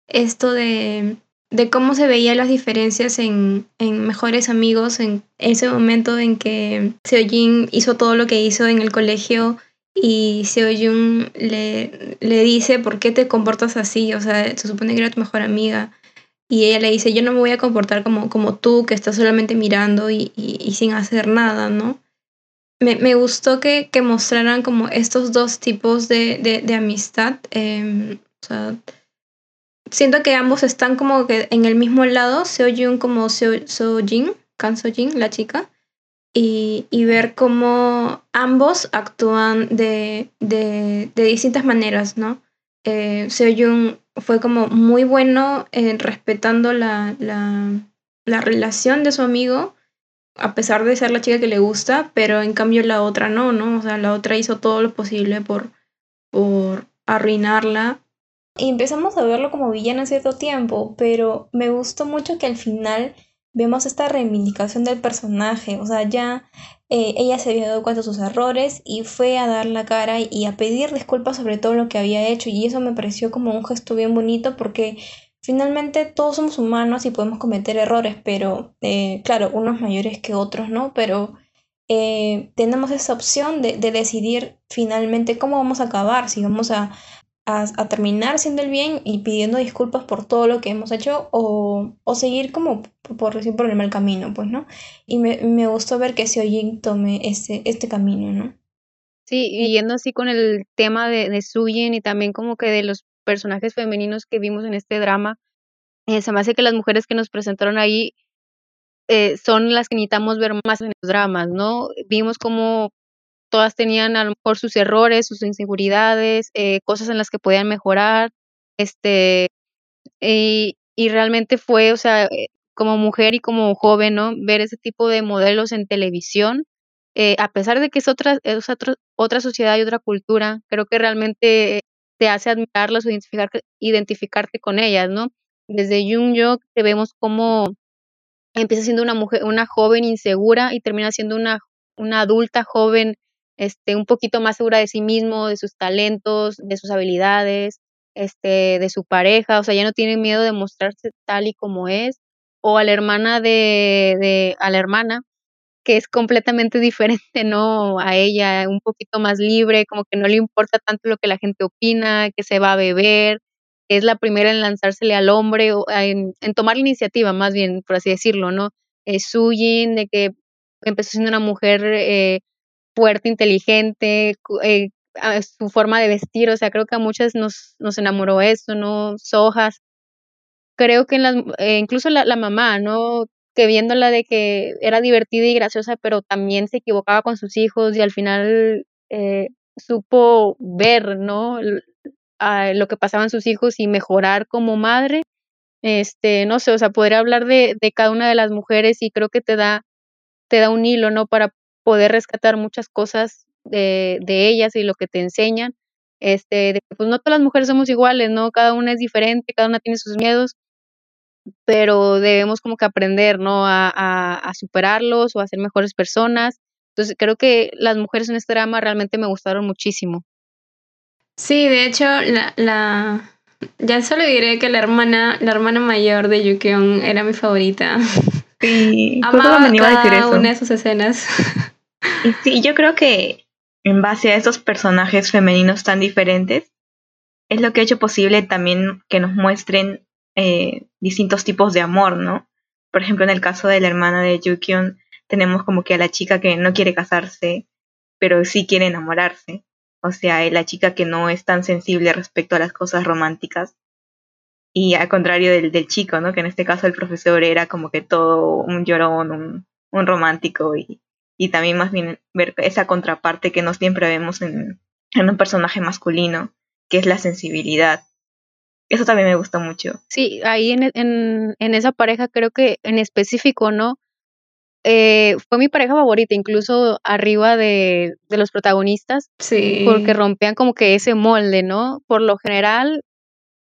esto de, de cómo se veían las diferencias en, en, mejores amigos en ese momento en que Seojin hizo todo lo que hizo en el colegio y Seojun le, le dice, ¿por qué te comportas así? O sea, se supone que era tu mejor amiga. Y ella le dice, yo no me voy a comportar como, como tú, que estás solamente mirando y, y, sin hacer nada, ¿no? Me, me gustó que, que, mostraran como estos dos tipos de, de, de amistad. Eh, o sea, siento que ambos están como que en el mismo lado, Seojun como Seo, Seojin, Kan Seojin, la chica, y, y, ver cómo ambos actúan de, de, de distintas maneras, ¿no? Eh, Seojun fue como muy bueno en respetando la, la, la, relación de su amigo, a pesar de ser la chica que le gusta, pero en cambio la otra no, ¿no? O sea, la otra hizo todo lo posible por, por arruinarla. Y empezamos a verlo como villano en cierto tiempo, pero me gustó mucho que al final vemos esta reivindicación del personaje, o sea, ya eh, ella se había dado cuenta de sus errores y fue a dar la cara y a pedir disculpas sobre todo lo que había hecho y eso me pareció como un gesto bien bonito porque finalmente todos somos humanos y podemos cometer errores, pero eh, claro, unos mayores que otros, ¿no? Pero eh, tenemos esa opción de, de decidir finalmente cómo vamos a acabar, si vamos a a, terminar siendo el bien y pidiendo disculpas por todo lo que hemos hecho o, o seguir como por decir por el mal camino, pues, ¿no? Y me, me gustó ver que Seojin tome este, este camino, ¿no? Sí, y yendo así con el tema de, de Suyin y también como que de los personajes femeninos que vimos en este drama, eh, se me hace que las mujeres que nos presentaron ahí eh, son las que necesitamos ver más en los dramas, ¿no? Vimos como todas tenían a lo mejor sus errores, sus inseguridades, eh, cosas en las que podían mejorar, este, y, y, realmente fue, o sea, eh, como mujer y como joven, ¿no? Ver ese tipo de modelos en televisión, eh, a pesar de que es otra, es otra, otra sociedad y otra cultura, creo que realmente te hace admirarlas o identificar, identificarte con ellas, ¿no? Desde Jung Yo te vemos como empieza siendo una mujer, una joven insegura y termina siendo una, una adulta joven este, un poquito más segura de sí mismo, de sus talentos, de sus habilidades, este, de su pareja, o sea, ya no tiene miedo de mostrarse tal y como es, o a la hermana de, de a la hermana, que es completamente diferente, ¿no? A ella, un poquito más libre, como que no le importa tanto lo que la gente opina, que se va a beber, es la primera en lanzársele al hombre, o en, tomar la iniciativa, más bien, por así decirlo, ¿no? Es Suyin, de que empezó siendo una mujer eh, fuerte, inteligente, eh, su forma de vestir, o sea, creo que a muchas nos, nos enamoró eso, ¿no? Sojas. Creo que eh, incluso la, la, mamá, ¿no? Que viéndola de que era divertida y graciosa, pero también se equivocaba con sus hijos y al final eh, supo ver, ¿no? lo que pasaban sus hijos y mejorar como madre. Este, no sé, o sea, podría hablar de, de cada una de las mujeres y creo que te da, te da un hilo, ¿no? Para poder rescatar muchas cosas de, de ellas y lo que te enseñan. Este, de pues no todas las mujeres somos iguales, ¿no? Cada una es diferente, cada una tiene sus miedos, pero debemos como que aprender, ¿no? A, a, a superarlos o a ser mejores personas. Entonces creo que las mujeres en este drama realmente me gustaron muchísimo. Sí, de hecho, la, la... ya solo diré que la hermana, la hermana mayor de Yukion era mi favorita. Sí, Amaba cada a decir eso. una de sus escenas. Y sí, yo creo que en base a esos personajes femeninos tan diferentes, es lo que ha hecho posible también que nos muestren eh, distintos tipos de amor, ¿no? Por ejemplo, en el caso de la hermana de Yukion, tenemos como que a la chica que no quiere casarse, pero sí quiere enamorarse. O sea, la chica que no es tan sensible respecto a las cosas románticas. Y al contrario del, del chico, ¿no? Que en este caso el profesor era como que todo un llorón, un, un romántico y, y también más bien ver esa contraparte que no siempre vemos en, en un personaje masculino, que es la sensibilidad. Eso también me gusta mucho. Sí, ahí en, en, en esa pareja creo que en específico, ¿no? Eh, fue mi pareja favorita, incluso arriba de, de los protagonistas, Sí. porque rompían como que ese molde, ¿no? Por lo general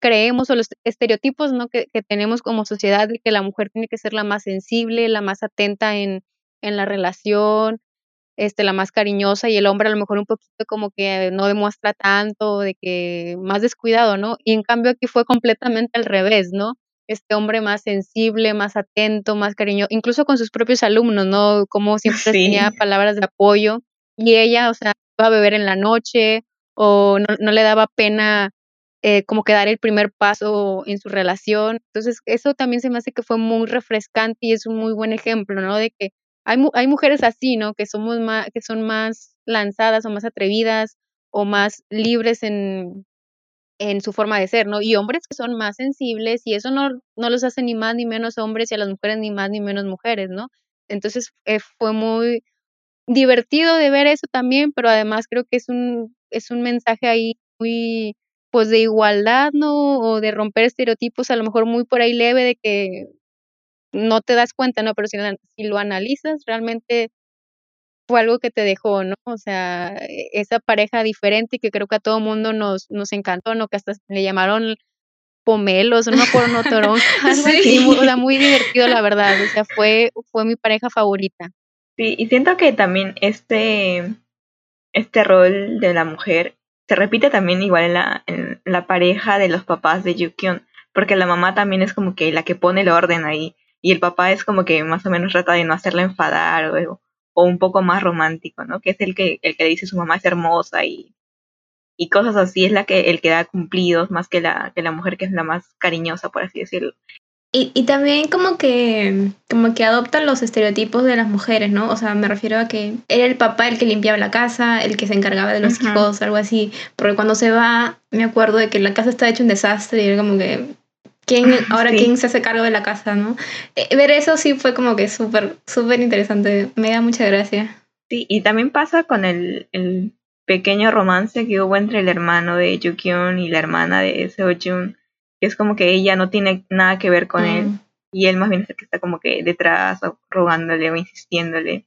creemos o los estereotipos ¿no? que, que tenemos como sociedad de que la mujer tiene que ser la más sensible, la más atenta en, en la relación, este, la más cariñosa y el hombre a lo mejor un poquito como que no demuestra tanto, de que más descuidado, ¿no? Y en cambio aquí fue completamente al revés, ¿no? Este hombre más sensible, más atento, más cariñoso, incluso con sus propios alumnos, ¿no? Como siempre Sí. tenía palabras de apoyo y ella, o sea, iba a beber en la noche o no, no le daba pena eh, como que dar el primer paso en su relación. Entonces, eso también se me hace que fue muy refrescante y es un muy buen ejemplo, ¿no? De que hay, mu- hay mujeres así, ¿no? Que somos más, que son más lanzadas o más atrevidas o más libres en, en su forma de ser, ¿no? Y hombres que son más sensibles y eso no, no los hace ni más ni menos hombres y a las mujeres ni más ni menos mujeres, ¿no? Entonces eh, fue muy divertido de ver eso también, pero además creo que es un, es un mensaje ahí muy, pues de igualdad, ¿no? O de romper estereotipos, a lo mejor muy por ahí leve de que no te das cuenta, ¿no? Pero si, si lo analizas, realmente fue algo que te dejó, ¿no? O sea, e- esa pareja diferente que creo que a todo mundo nos, nos encantó, ¿no? Que hasta le llamaron pomelos, no acuerdo, no toronja, algo así, Sí. muy- o sea, muy divertido, la verdad, o sea, fue, fue mi pareja favorita. Sí, y siento que también este, este rol de la mujer se repite también igual en la, en la pareja de los papás de Yukion, porque la mamá también es como que la que pone el orden ahí, y el papá es como que más o menos trata de no hacerla enfadar o, o un poco más romántico, ¿no? Que es el que, el que le dice su mamá es hermosa y, y cosas así, es la que, el que da cumplidos más que la, que la mujer que es la más cariñosa, por así decirlo. Y, y también como que, como que adoptan los estereotipos de las mujeres, ¿no? O sea, me refiero a que era el papá el que limpiaba la casa, el que se encargaba de los hijos, algo así. Porque cuando se va, me acuerdo de que la casa está hecha un desastre y era como que, ¿quién, ahora Sí. quién se hace cargo de la casa, no? Eh, ver eso sí fue como que súper, súper interesante. Me da mucha gracia. Sí, y también pasa con el, el pequeño romance que hubo entre el hermano de Yukion y la hermana de Seojun, que es como que ella no tiene nada que ver con él, Mm. y él más bien es el que está como que detrás, o rogándole o insistiéndole,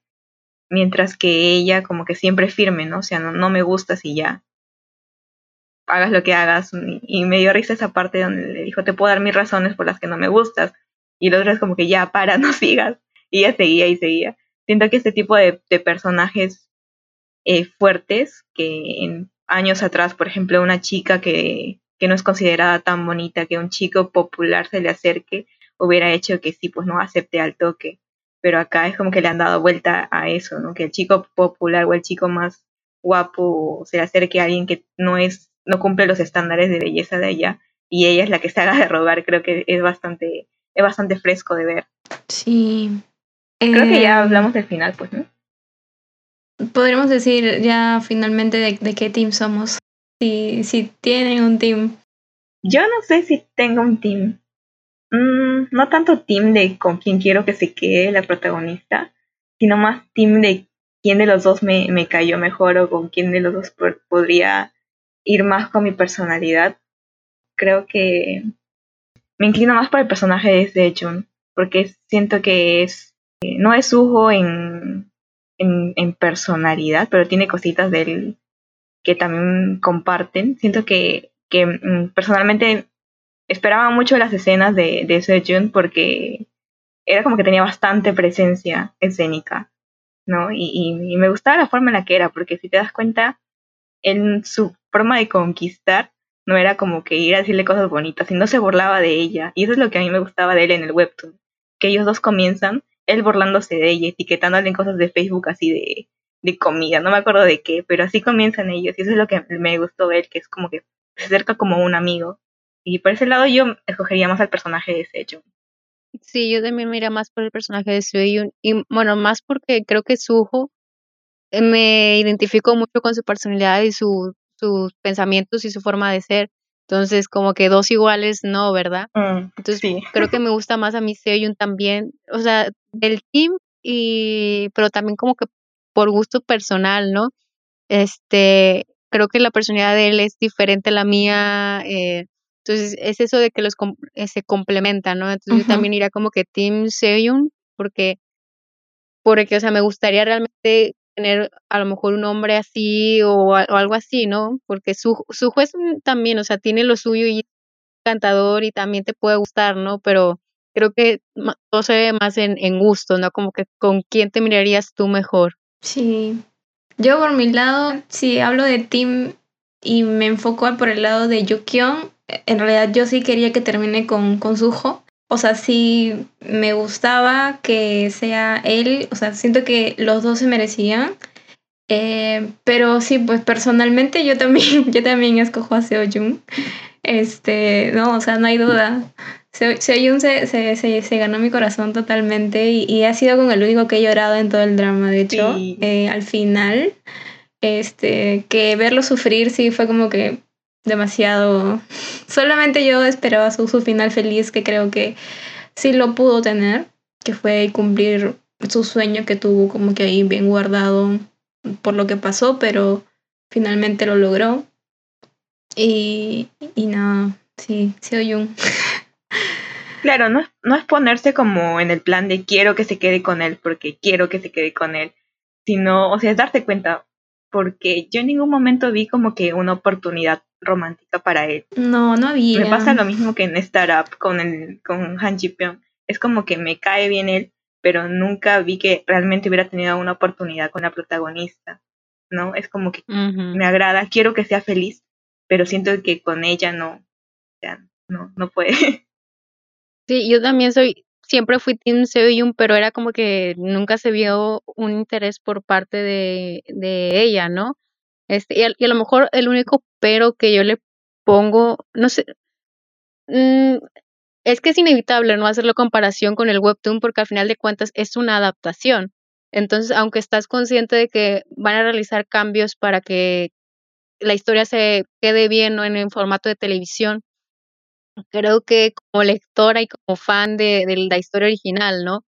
mientras que ella como que siempre firme, ¿no? O sea, no, no me gustas y ya, hagas lo que hagas, y, y me dio risa esa parte donde le dijo, te puedo dar mis razones por las que no me gustas, y el otro es como que ya, para, no sigas, y ella seguía y seguía. Siento que este tipo de, de personajes eh, fuertes, que en años atrás, por ejemplo, una chica que, que no es considerada tan bonita, que un chico popular se le acerque, hubiera hecho que sí, pues no acepte al toque. Pero acá es como que le han dado vuelta a eso, ¿no? Que el chico popular o el chico más guapo se le acerque a alguien que no es, no cumple los estándares de belleza de ella, y ella es la que se haga de rogar, creo que es bastante, es bastante fresco de ver. Sí. Creo que ya Eh, hablamos del final, pues, ¿no? Podríamos decir ya finalmente de, de qué team somos. Si, si tienen un team. Yo no sé si tengo un team. Mm, no tanto team de con quién quiero que se quede la protagonista, sino más team de quién de los dos me, me cayó mejor o con quién de los dos por- podría ir más con mi personalidad. Creo que me inclino más por el personaje de Sejun, porque siento que es eh, no es Suho en, en, personalidad, pero tiene cositas de él que también comparten. Siento que, que mm, personalmente esperaba mucho las escenas de, de Sejun porque era como que tenía bastante presencia escénica, ¿no? Y, y, me gustaba la forma en la que era, porque si te das cuenta, en su forma de conquistar no era como que ir a decirle cosas bonitas, sino se burlaba de ella. Y eso es lo que a mí me gustaba de él en el webtoon, que ellos dos comienzan, él burlándose de ella, etiquetándole en cosas de Facebook así de, de comida, no me acuerdo de qué, pero así comienzan ellos, y eso es lo que me gustó ver, que es como que se acerca como un amigo. Y por ese lado yo escogería más al personaje de Sejun. Sí, yo también mira más por el personaje de Sueyun y bueno, más porque creo que Suho eh, me identifico mucho con su personalidad y su, sus pensamientos y su forma de ser. Entonces, como que dos iguales, no, ¿verdad? Mm, Entonces, sí. creo que me gusta más a mí Seyun también, o sea, del team y pero también como que por gusto personal, ¿no? Este, creo que la personalidad de él es diferente a la mía, eh, entonces es eso de que los com- eh, se complementan, ¿no? Entonces yo también iría como que Team Seyun, porque, porque, o sea, me gustaría realmente tener a lo mejor un hombre así o, o algo así, ¿no? Porque su, su juez también, o sea, tiene lo suyo y es encantador y también te puede gustar, ¿no? Pero creo que todo se ve más en, en gusto, ¿no? Como que con quién te mirarías tú mejor. Sí. Yo por mi lado, si hablo de Tim y me enfoco por el lado de Yukion, en realidad yo sí quería que termine con, con Suho. O sea, sí me gustaba que sea él. O sea, siento que los dos se merecían. Eh, pero sí, pues personalmente yo también, yo también escojo a Seoyun. Este, no, o sea, no hay duda. Se- Seoyun se, se, se, se ganó mi corazón totalmente y, y ha sido con el único que he llorado en todo el drama. De hecho, Sí. eh, al final, este, que verlo sufrir sí fue como que demasiado. Solamente yo esperaba su, su final feliz, que creo que sí lo pudo tener, que fue cumplir su sueño que tuvo como que ahí bien guardado por lo que pasó, pero finalmente lo logró. Y, y nada, sí, Seoyun. Claro, no es, no es ponerse como en el plan de quiero que se quede con él porque quiero que se quede con él, sino, o sea, es darte cuenta, porque yo en ningún momento vi como que una oportunidad romántica para él. No, no había. Me pasa lo mismo que en Startup con el con Han Ji Pyong. Es como que me cae bien él, pero nunca vi que realmente hubiera tenido una oportunidad con la protagonista, ¿no? Es como que me agrada, quiero que sea feliz, pero siento que con ella no, o sea, no, no puede. Sí, yo también soy, siempre fui Team Seoyun, pero era como que nunca se vio un interés por parte de, de ella, ¿no? Este, y a, lo mejor el único pero que yo le pongo, no sé, mm, es que es inevitable no hacerlo comparación con el webtoon porque al final de cuentas es una adaptación. Entonces, aunque estás consciente de que van a realizar cambios para que la historia se quede bien en el formato de televisión, creo que como lectora y como fan de, la historia original, ¿no?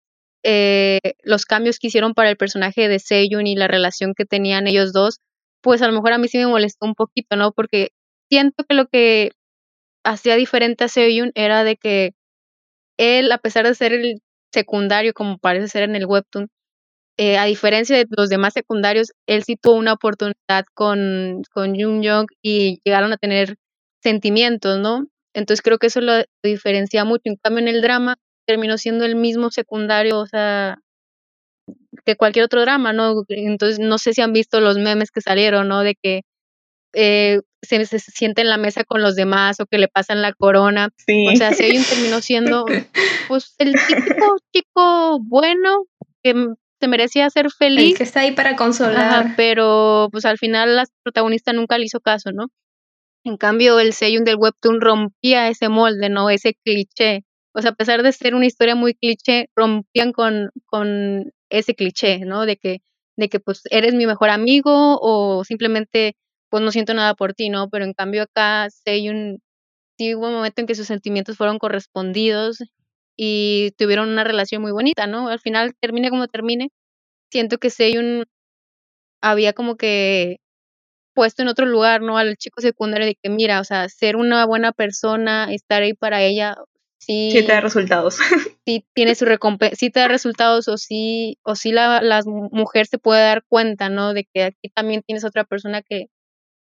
Eh, los cambios que hicieron para el personaje de Seyun y la relación que tenían ellos dos, pues a lo mejor a mí sí me molestó un poquito, ¿no? Porque siento que lo que hacía diferente a Seyun era de que él, a pesar de ser el secundario, como parece ser en el webtoon, eh, a diferencia de los demás secundarios, él sí tuvo una oportunidad con, con Jung y llegaron a tener sentimientos, ¿no? Entonces creo que eso lo diferencia mucho. En cambio, en el drama terminó siendo el mismo secundario, o sea, que cualquier otro drama, ¿no? Entonces no sé si han visto los memes que salieron, ¿no? De que eh, se, se sienta en la mesa con los demás o que le pasan la corona. Sí. O sea, Seyun terminó siendo pues el típico chico bueno que se merecía ser El feliz, que está ahí para consolar. ajá, pero pues al final la protagonista nunca le hizo caso, ¿no? En cambio, el Seyun del webtoon rompía ese molde, ¿no? Ese cliché. O sea, a pesar de ser una historia muy cliché, rompían con, con ese cliché, ¿no? De que, de que pues eres mi mejor amigo o simplemente pues no siento nada por ti, ¿no? Pero en cambio acá Seyun sí hubo un momento en que sus sentimientos fueron correspondidos y tuvieron una relación muy bonita, ¿no? Al final, termine como termine, siento que Seyun había como que puesto en otro lugar, ¿no? Al chico secundario de que, mira, o sea, ser una buena persona, estar ahí para ella, sí, Sí te da resultados. sí tiene su recompensa, sí te da resultados o sí, o sí la, la mujer se puede dar cuenta, ¿no? De que aquí también tienes otra persona que,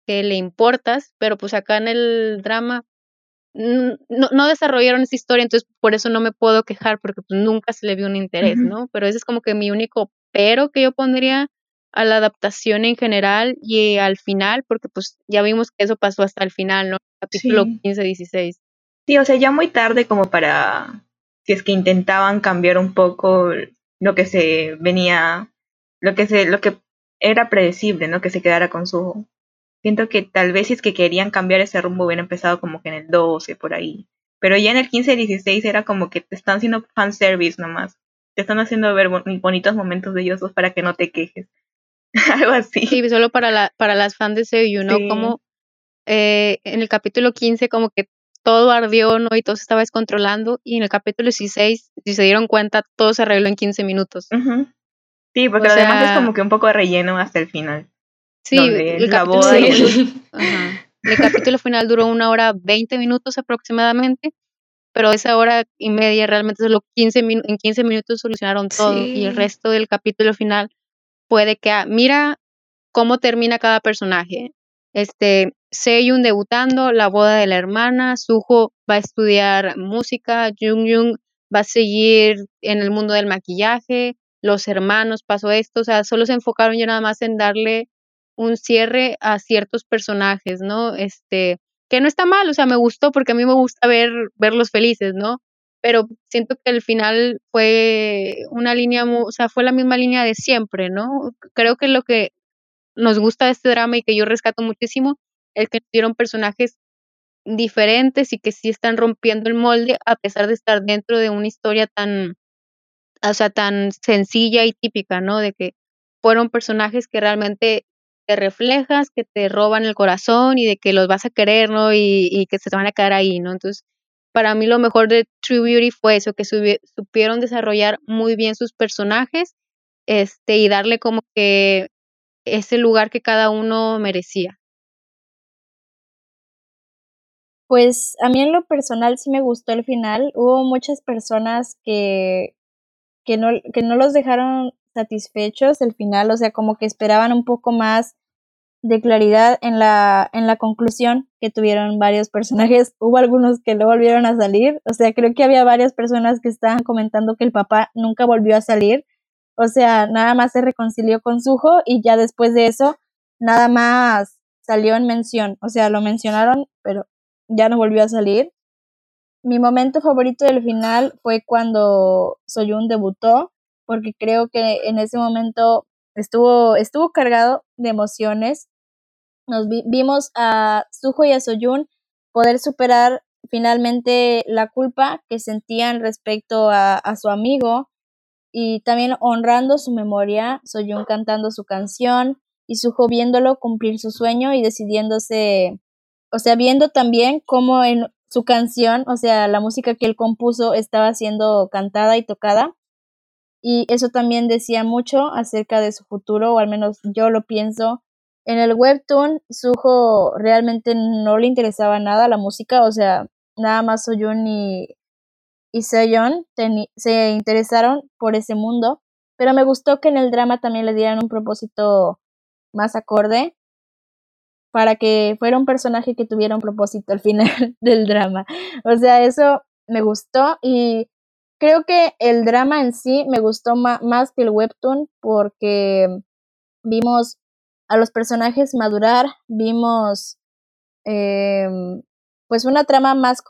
que le importas, pero pues acá en el drama no, no desarrollaron esa historia, entonces por eso no me puedo quejar, porque pues nunca se le vio un interés. ¿no? Pero ese es como que mi único pero que yo pondría a la adaptación en general y al final, porque pues ya vimos que eso pasó hasta el final, ¿no? Capítulo Sí. 15-16. Sí, o sea, ya muy tarde como para, si es que intentaban cambiar un poco lo que se venía, lo que se, lo que era predecible, ¿no? Que se quedara con su... Siento que tal vez si es que querían cambiar ese rumbo hubiera empezado como que en el 12, por ahí. Pero ya en el 15-16 era como que te están haciendo fanservice nomás. Te están haciendo ver bon- bonitos momentos de ellos dos para que no te quejes. Algo así. Sí, solo para la, para las fans de Seiyu, ¿no? Sí. Como eh, en el capítulo 15 como que todo ardió, ¿no? Y todo se estaba descontrolando. Y en el capítulo 16, si se dieron cuenta, todo se arregló en 15 minutos. Sí, porque además es como que un poco de relleno hasta el final. Sí, el, capítulo, el capítulo final duró una hora 20 minutos aproximadamente, pero esa hora y media realmente solo 15 en 15 minutos solucionaron todo. Y el resto del capítulo final puede que, ah, mira cómo termina cada personaje. Este, Seyun debutando, la boda de la hermana, Suho va a estudiar música, Jung Jung va a seguir en el mundo del maquillaje, los hermanos pasó esto, o sea, solo se enfocaron ya nada más en darle un cierre a ciertos personajes, ¿no? Este, que no está mal, o sea, me gustó porque a mí me gusta ver verlos felices, ¿no? Pero siento que el final fue una línea, o sea, fue la misma línea de siempre, ¿no? Creo que lo que nos gusta de este drama y que yo rescato muchísimo es que dieron personajes diferentes y que sí están rompiendo el molde a pesar de estar dentro de una historia tan, o sea, tan sencilla y típica, ¿no? De que fueron personajes que realmente te reflejas, que te roban el corazón y de que los vas a querer, ¿no? Y, y que se van a quedar ahí, ¿no? Entonces, para mí lo mejor de True Beauty fue eso, que supieron desarrollar muy bien sus personajes este, y darle como que ese lugar que cada uno merecía. Pues a mí en lo personal sí me gustó el final. Hubo muchas personas que, que, no, que no los dejaron satisfechos el final, o sea, como que esperaban un poco más de claridad en la, en la conclusión que tuvieron varios personajes. Hubo algunos que no volvieron a salir, o sea, creo que había varias personas que estaban comentando que el papá nunca volvió a salir, o sea, nada más se reconcilió con Sujo y ya después de eso, nada más salió en mención, o sea, lo mencionaron, pero ya no volvió a salir. Mi momento favorito del final fue cuando Soyun debutó, porque creo que en ese momento estuvo, estuvo cargado de emociones. Nos vimos a Suho y a Soyun poder superar finalmente la culpa que sentían respecto a, a su amigo y también honrando su memoria, Soyun cantando su canción y Suho viéndolo cumplir su sueño y decidiéndose, o sea, viendo también cómo en su canción, o sea, la música que él compuso estaba siendo cantada y tocada y eso también decía mucho acerca de su futuro, o al menos yo lo pienso. En el webtoon, Suho realmente no le interesaba nada la música, o sea, nada más Soyun y, y Seyon se interesaron por ese mundo, pero me gustó que en el drama también le dieran un propósito más acorde para que fuera un personaje que tuviera un propósito al final del drama. O sea, eso me gustó y creo que el drama en sí me gustó más que el webtoon porque vimos a los personajes madurar, vimos em, pues una trama más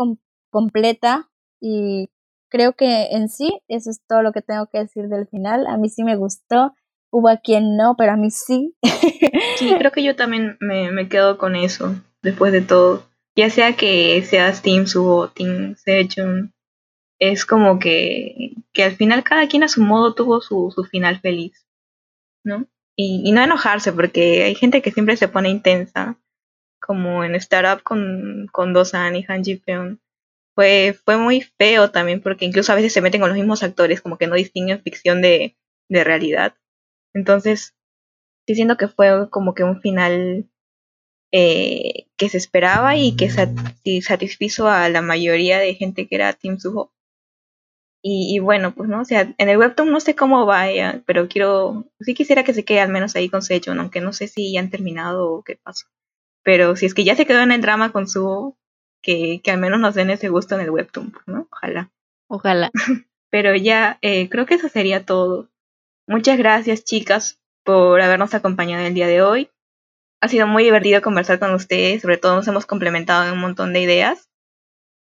completa y creo que en sí eso es todo lo que tengo que decir del final. A mí sí me gustó, hubo a quien no, pero a mí sí. sí, creo que yo también me, me quedo con eso después de todo. Ya sea que seas Team Suho, Team Sejun, es como que, que al final cada quien a su modo tuvo su, su final feliz, ¿no? Y, no enojarse, porque hay gente que siempre se pone intensa, como en Startup con, con Dosan y Han Ji Peon. Fue, fue muy feo también, porque incluso a veces se meten con los mismos actores, como que no distinguen ficción de, de realidad. Entonces, diciendo que fue como que un final eh, que se esperaba y que satisfizo a la mayoría de gente que era Team Suho. Y, bueno, pues no, o sea, en el webtoon no sé cómo vaya, pero quiero, sí quisiera que se quede al menos ahí con Sejun, aunque no sé si ya han terminado o qué pasó. Pero si es que ya se quedó en el drama con su, que, que al menos nos den ese gusto en el webtoon, pues, ¿no? Ojalá. Ojalá. pero ya, eh, creo que eso sería todo. Muchas gracias, chicas, por habernos acompañado el día de hoy. Ha sido muy divertido conversar con ustedes, sobre todo nos hemos complementado en un montón de ideas.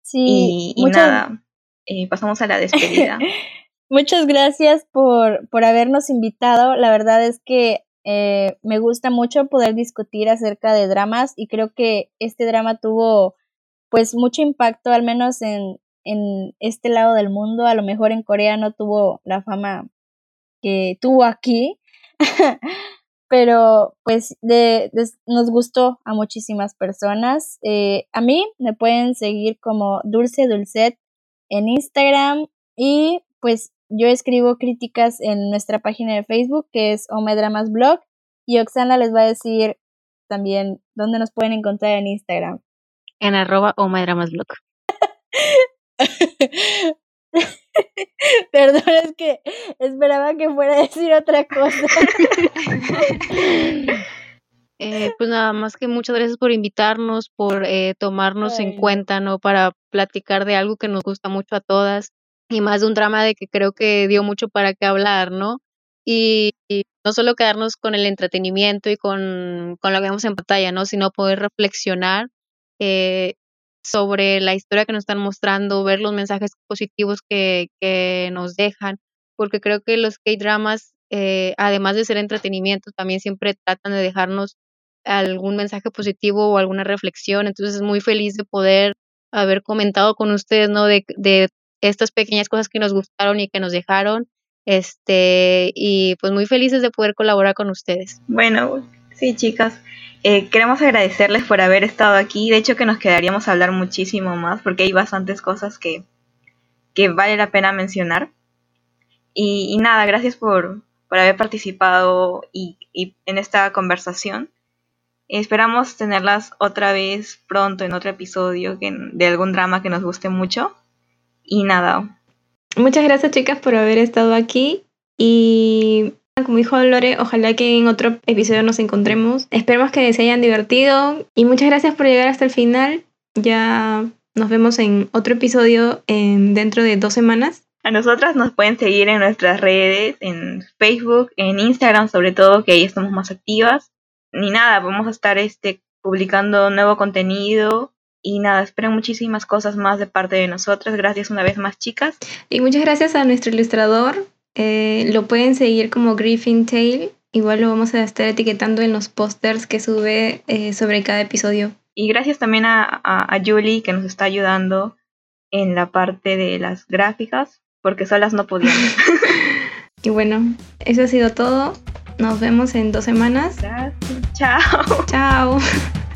Sí, y, y nada, eh, pasamos a la despedida. Muchas gracias por, por habernos invitado. La verdad es que eh, me gusta mucho poder discutir acerca de dramas y creo que este drama tuvo pues mucho impacto, al menos en, en este lado del mundo. A lo mejor en Corea no tuvo la fama que tuvo aquí. pero pues de, nos gustó a muchísimas personas. Eh, a mí me pueden seguir como Dulce Dulcet en Instagram y pues yo escribo críticas en nuestra página de Facebook que es Omedramas Blog y Oxana les va a decir también dónde nos pueden encontrar en Instagram. En arroba Omedramas Blog. Perdón, es que esperaba que fuera a decir otra cosa. Eh, pues nada más que muchas gracias por invitarnos, por eh, tomarnos en cuenta, ¿no? Para platicar de algo que nos gusta mucho a todas y más de un drama de que creo que dio mucho para qué hablar, ¿no? Y, no solo quedarnos con el entretenimiento y con, con, lo que vemos en pantalla, ¿no? Sino poder reflexionar eh, sobre la historia que nos están mostrando, ver los mensajes positivos que, que nos dejan, porque creo que los K-dramas, eh, además de ser entretenimiento, también siempre tratan de dejarnos algún mensaje positivo o alguna reflexión. Entonces, muy feliz de poder haber comentado con ustedes, ¿no? De, de estas pequeñas cosas que nos gustaron y que nos dejaron. Este, y pues muy felices de poder colaborar con ustedes. Bueno, sí, chicas. Eh, queremos agradecerles por haber estado aquí. De hecho, que nos quedaríamos a hablar muchísimo más porque hay bastantes cosas que, que vale la pena mencionar. Y, nada, gracias por, por haber participado y, y, en esta conversación. Esperamos tenerlas otra vez pronto en otro episodio que, de algún drama que nos guste mucho. Y nada. Muchas gracias chicas por haber estado aquí y como dijo Lore, ojalá que en otro episodio nos encontremos. Esperemos que se hayan divertido y muchas gracias por llegar hasta el final. Ya nos vemos en otro episodio en, dentro de dos semanas. A nosotras nos pueden seguir en nuestras redes, en Facebook, en Instagram sobre todo, que ahí estamos más activas. Ni nada, vamos a estar este, publicando nuevo contenido y nada, espero muchísimas cosas más de parte de nosotras. Gracias una vez más, chicas. Y muchas gracias a nuestro ilustrador. Eh, lo pueden seguir como Griffin Tail. Igual lo vamos a estar etiquetando en los pósters que sube eh, sobre cada episodio. Y gracias también a, a, Julie que nos está ayudando en la parte de las gráficas, porque solas no podíamos. y bueno, eso ha sido todo. Nos vemos en dos semanas. Chao. Chao.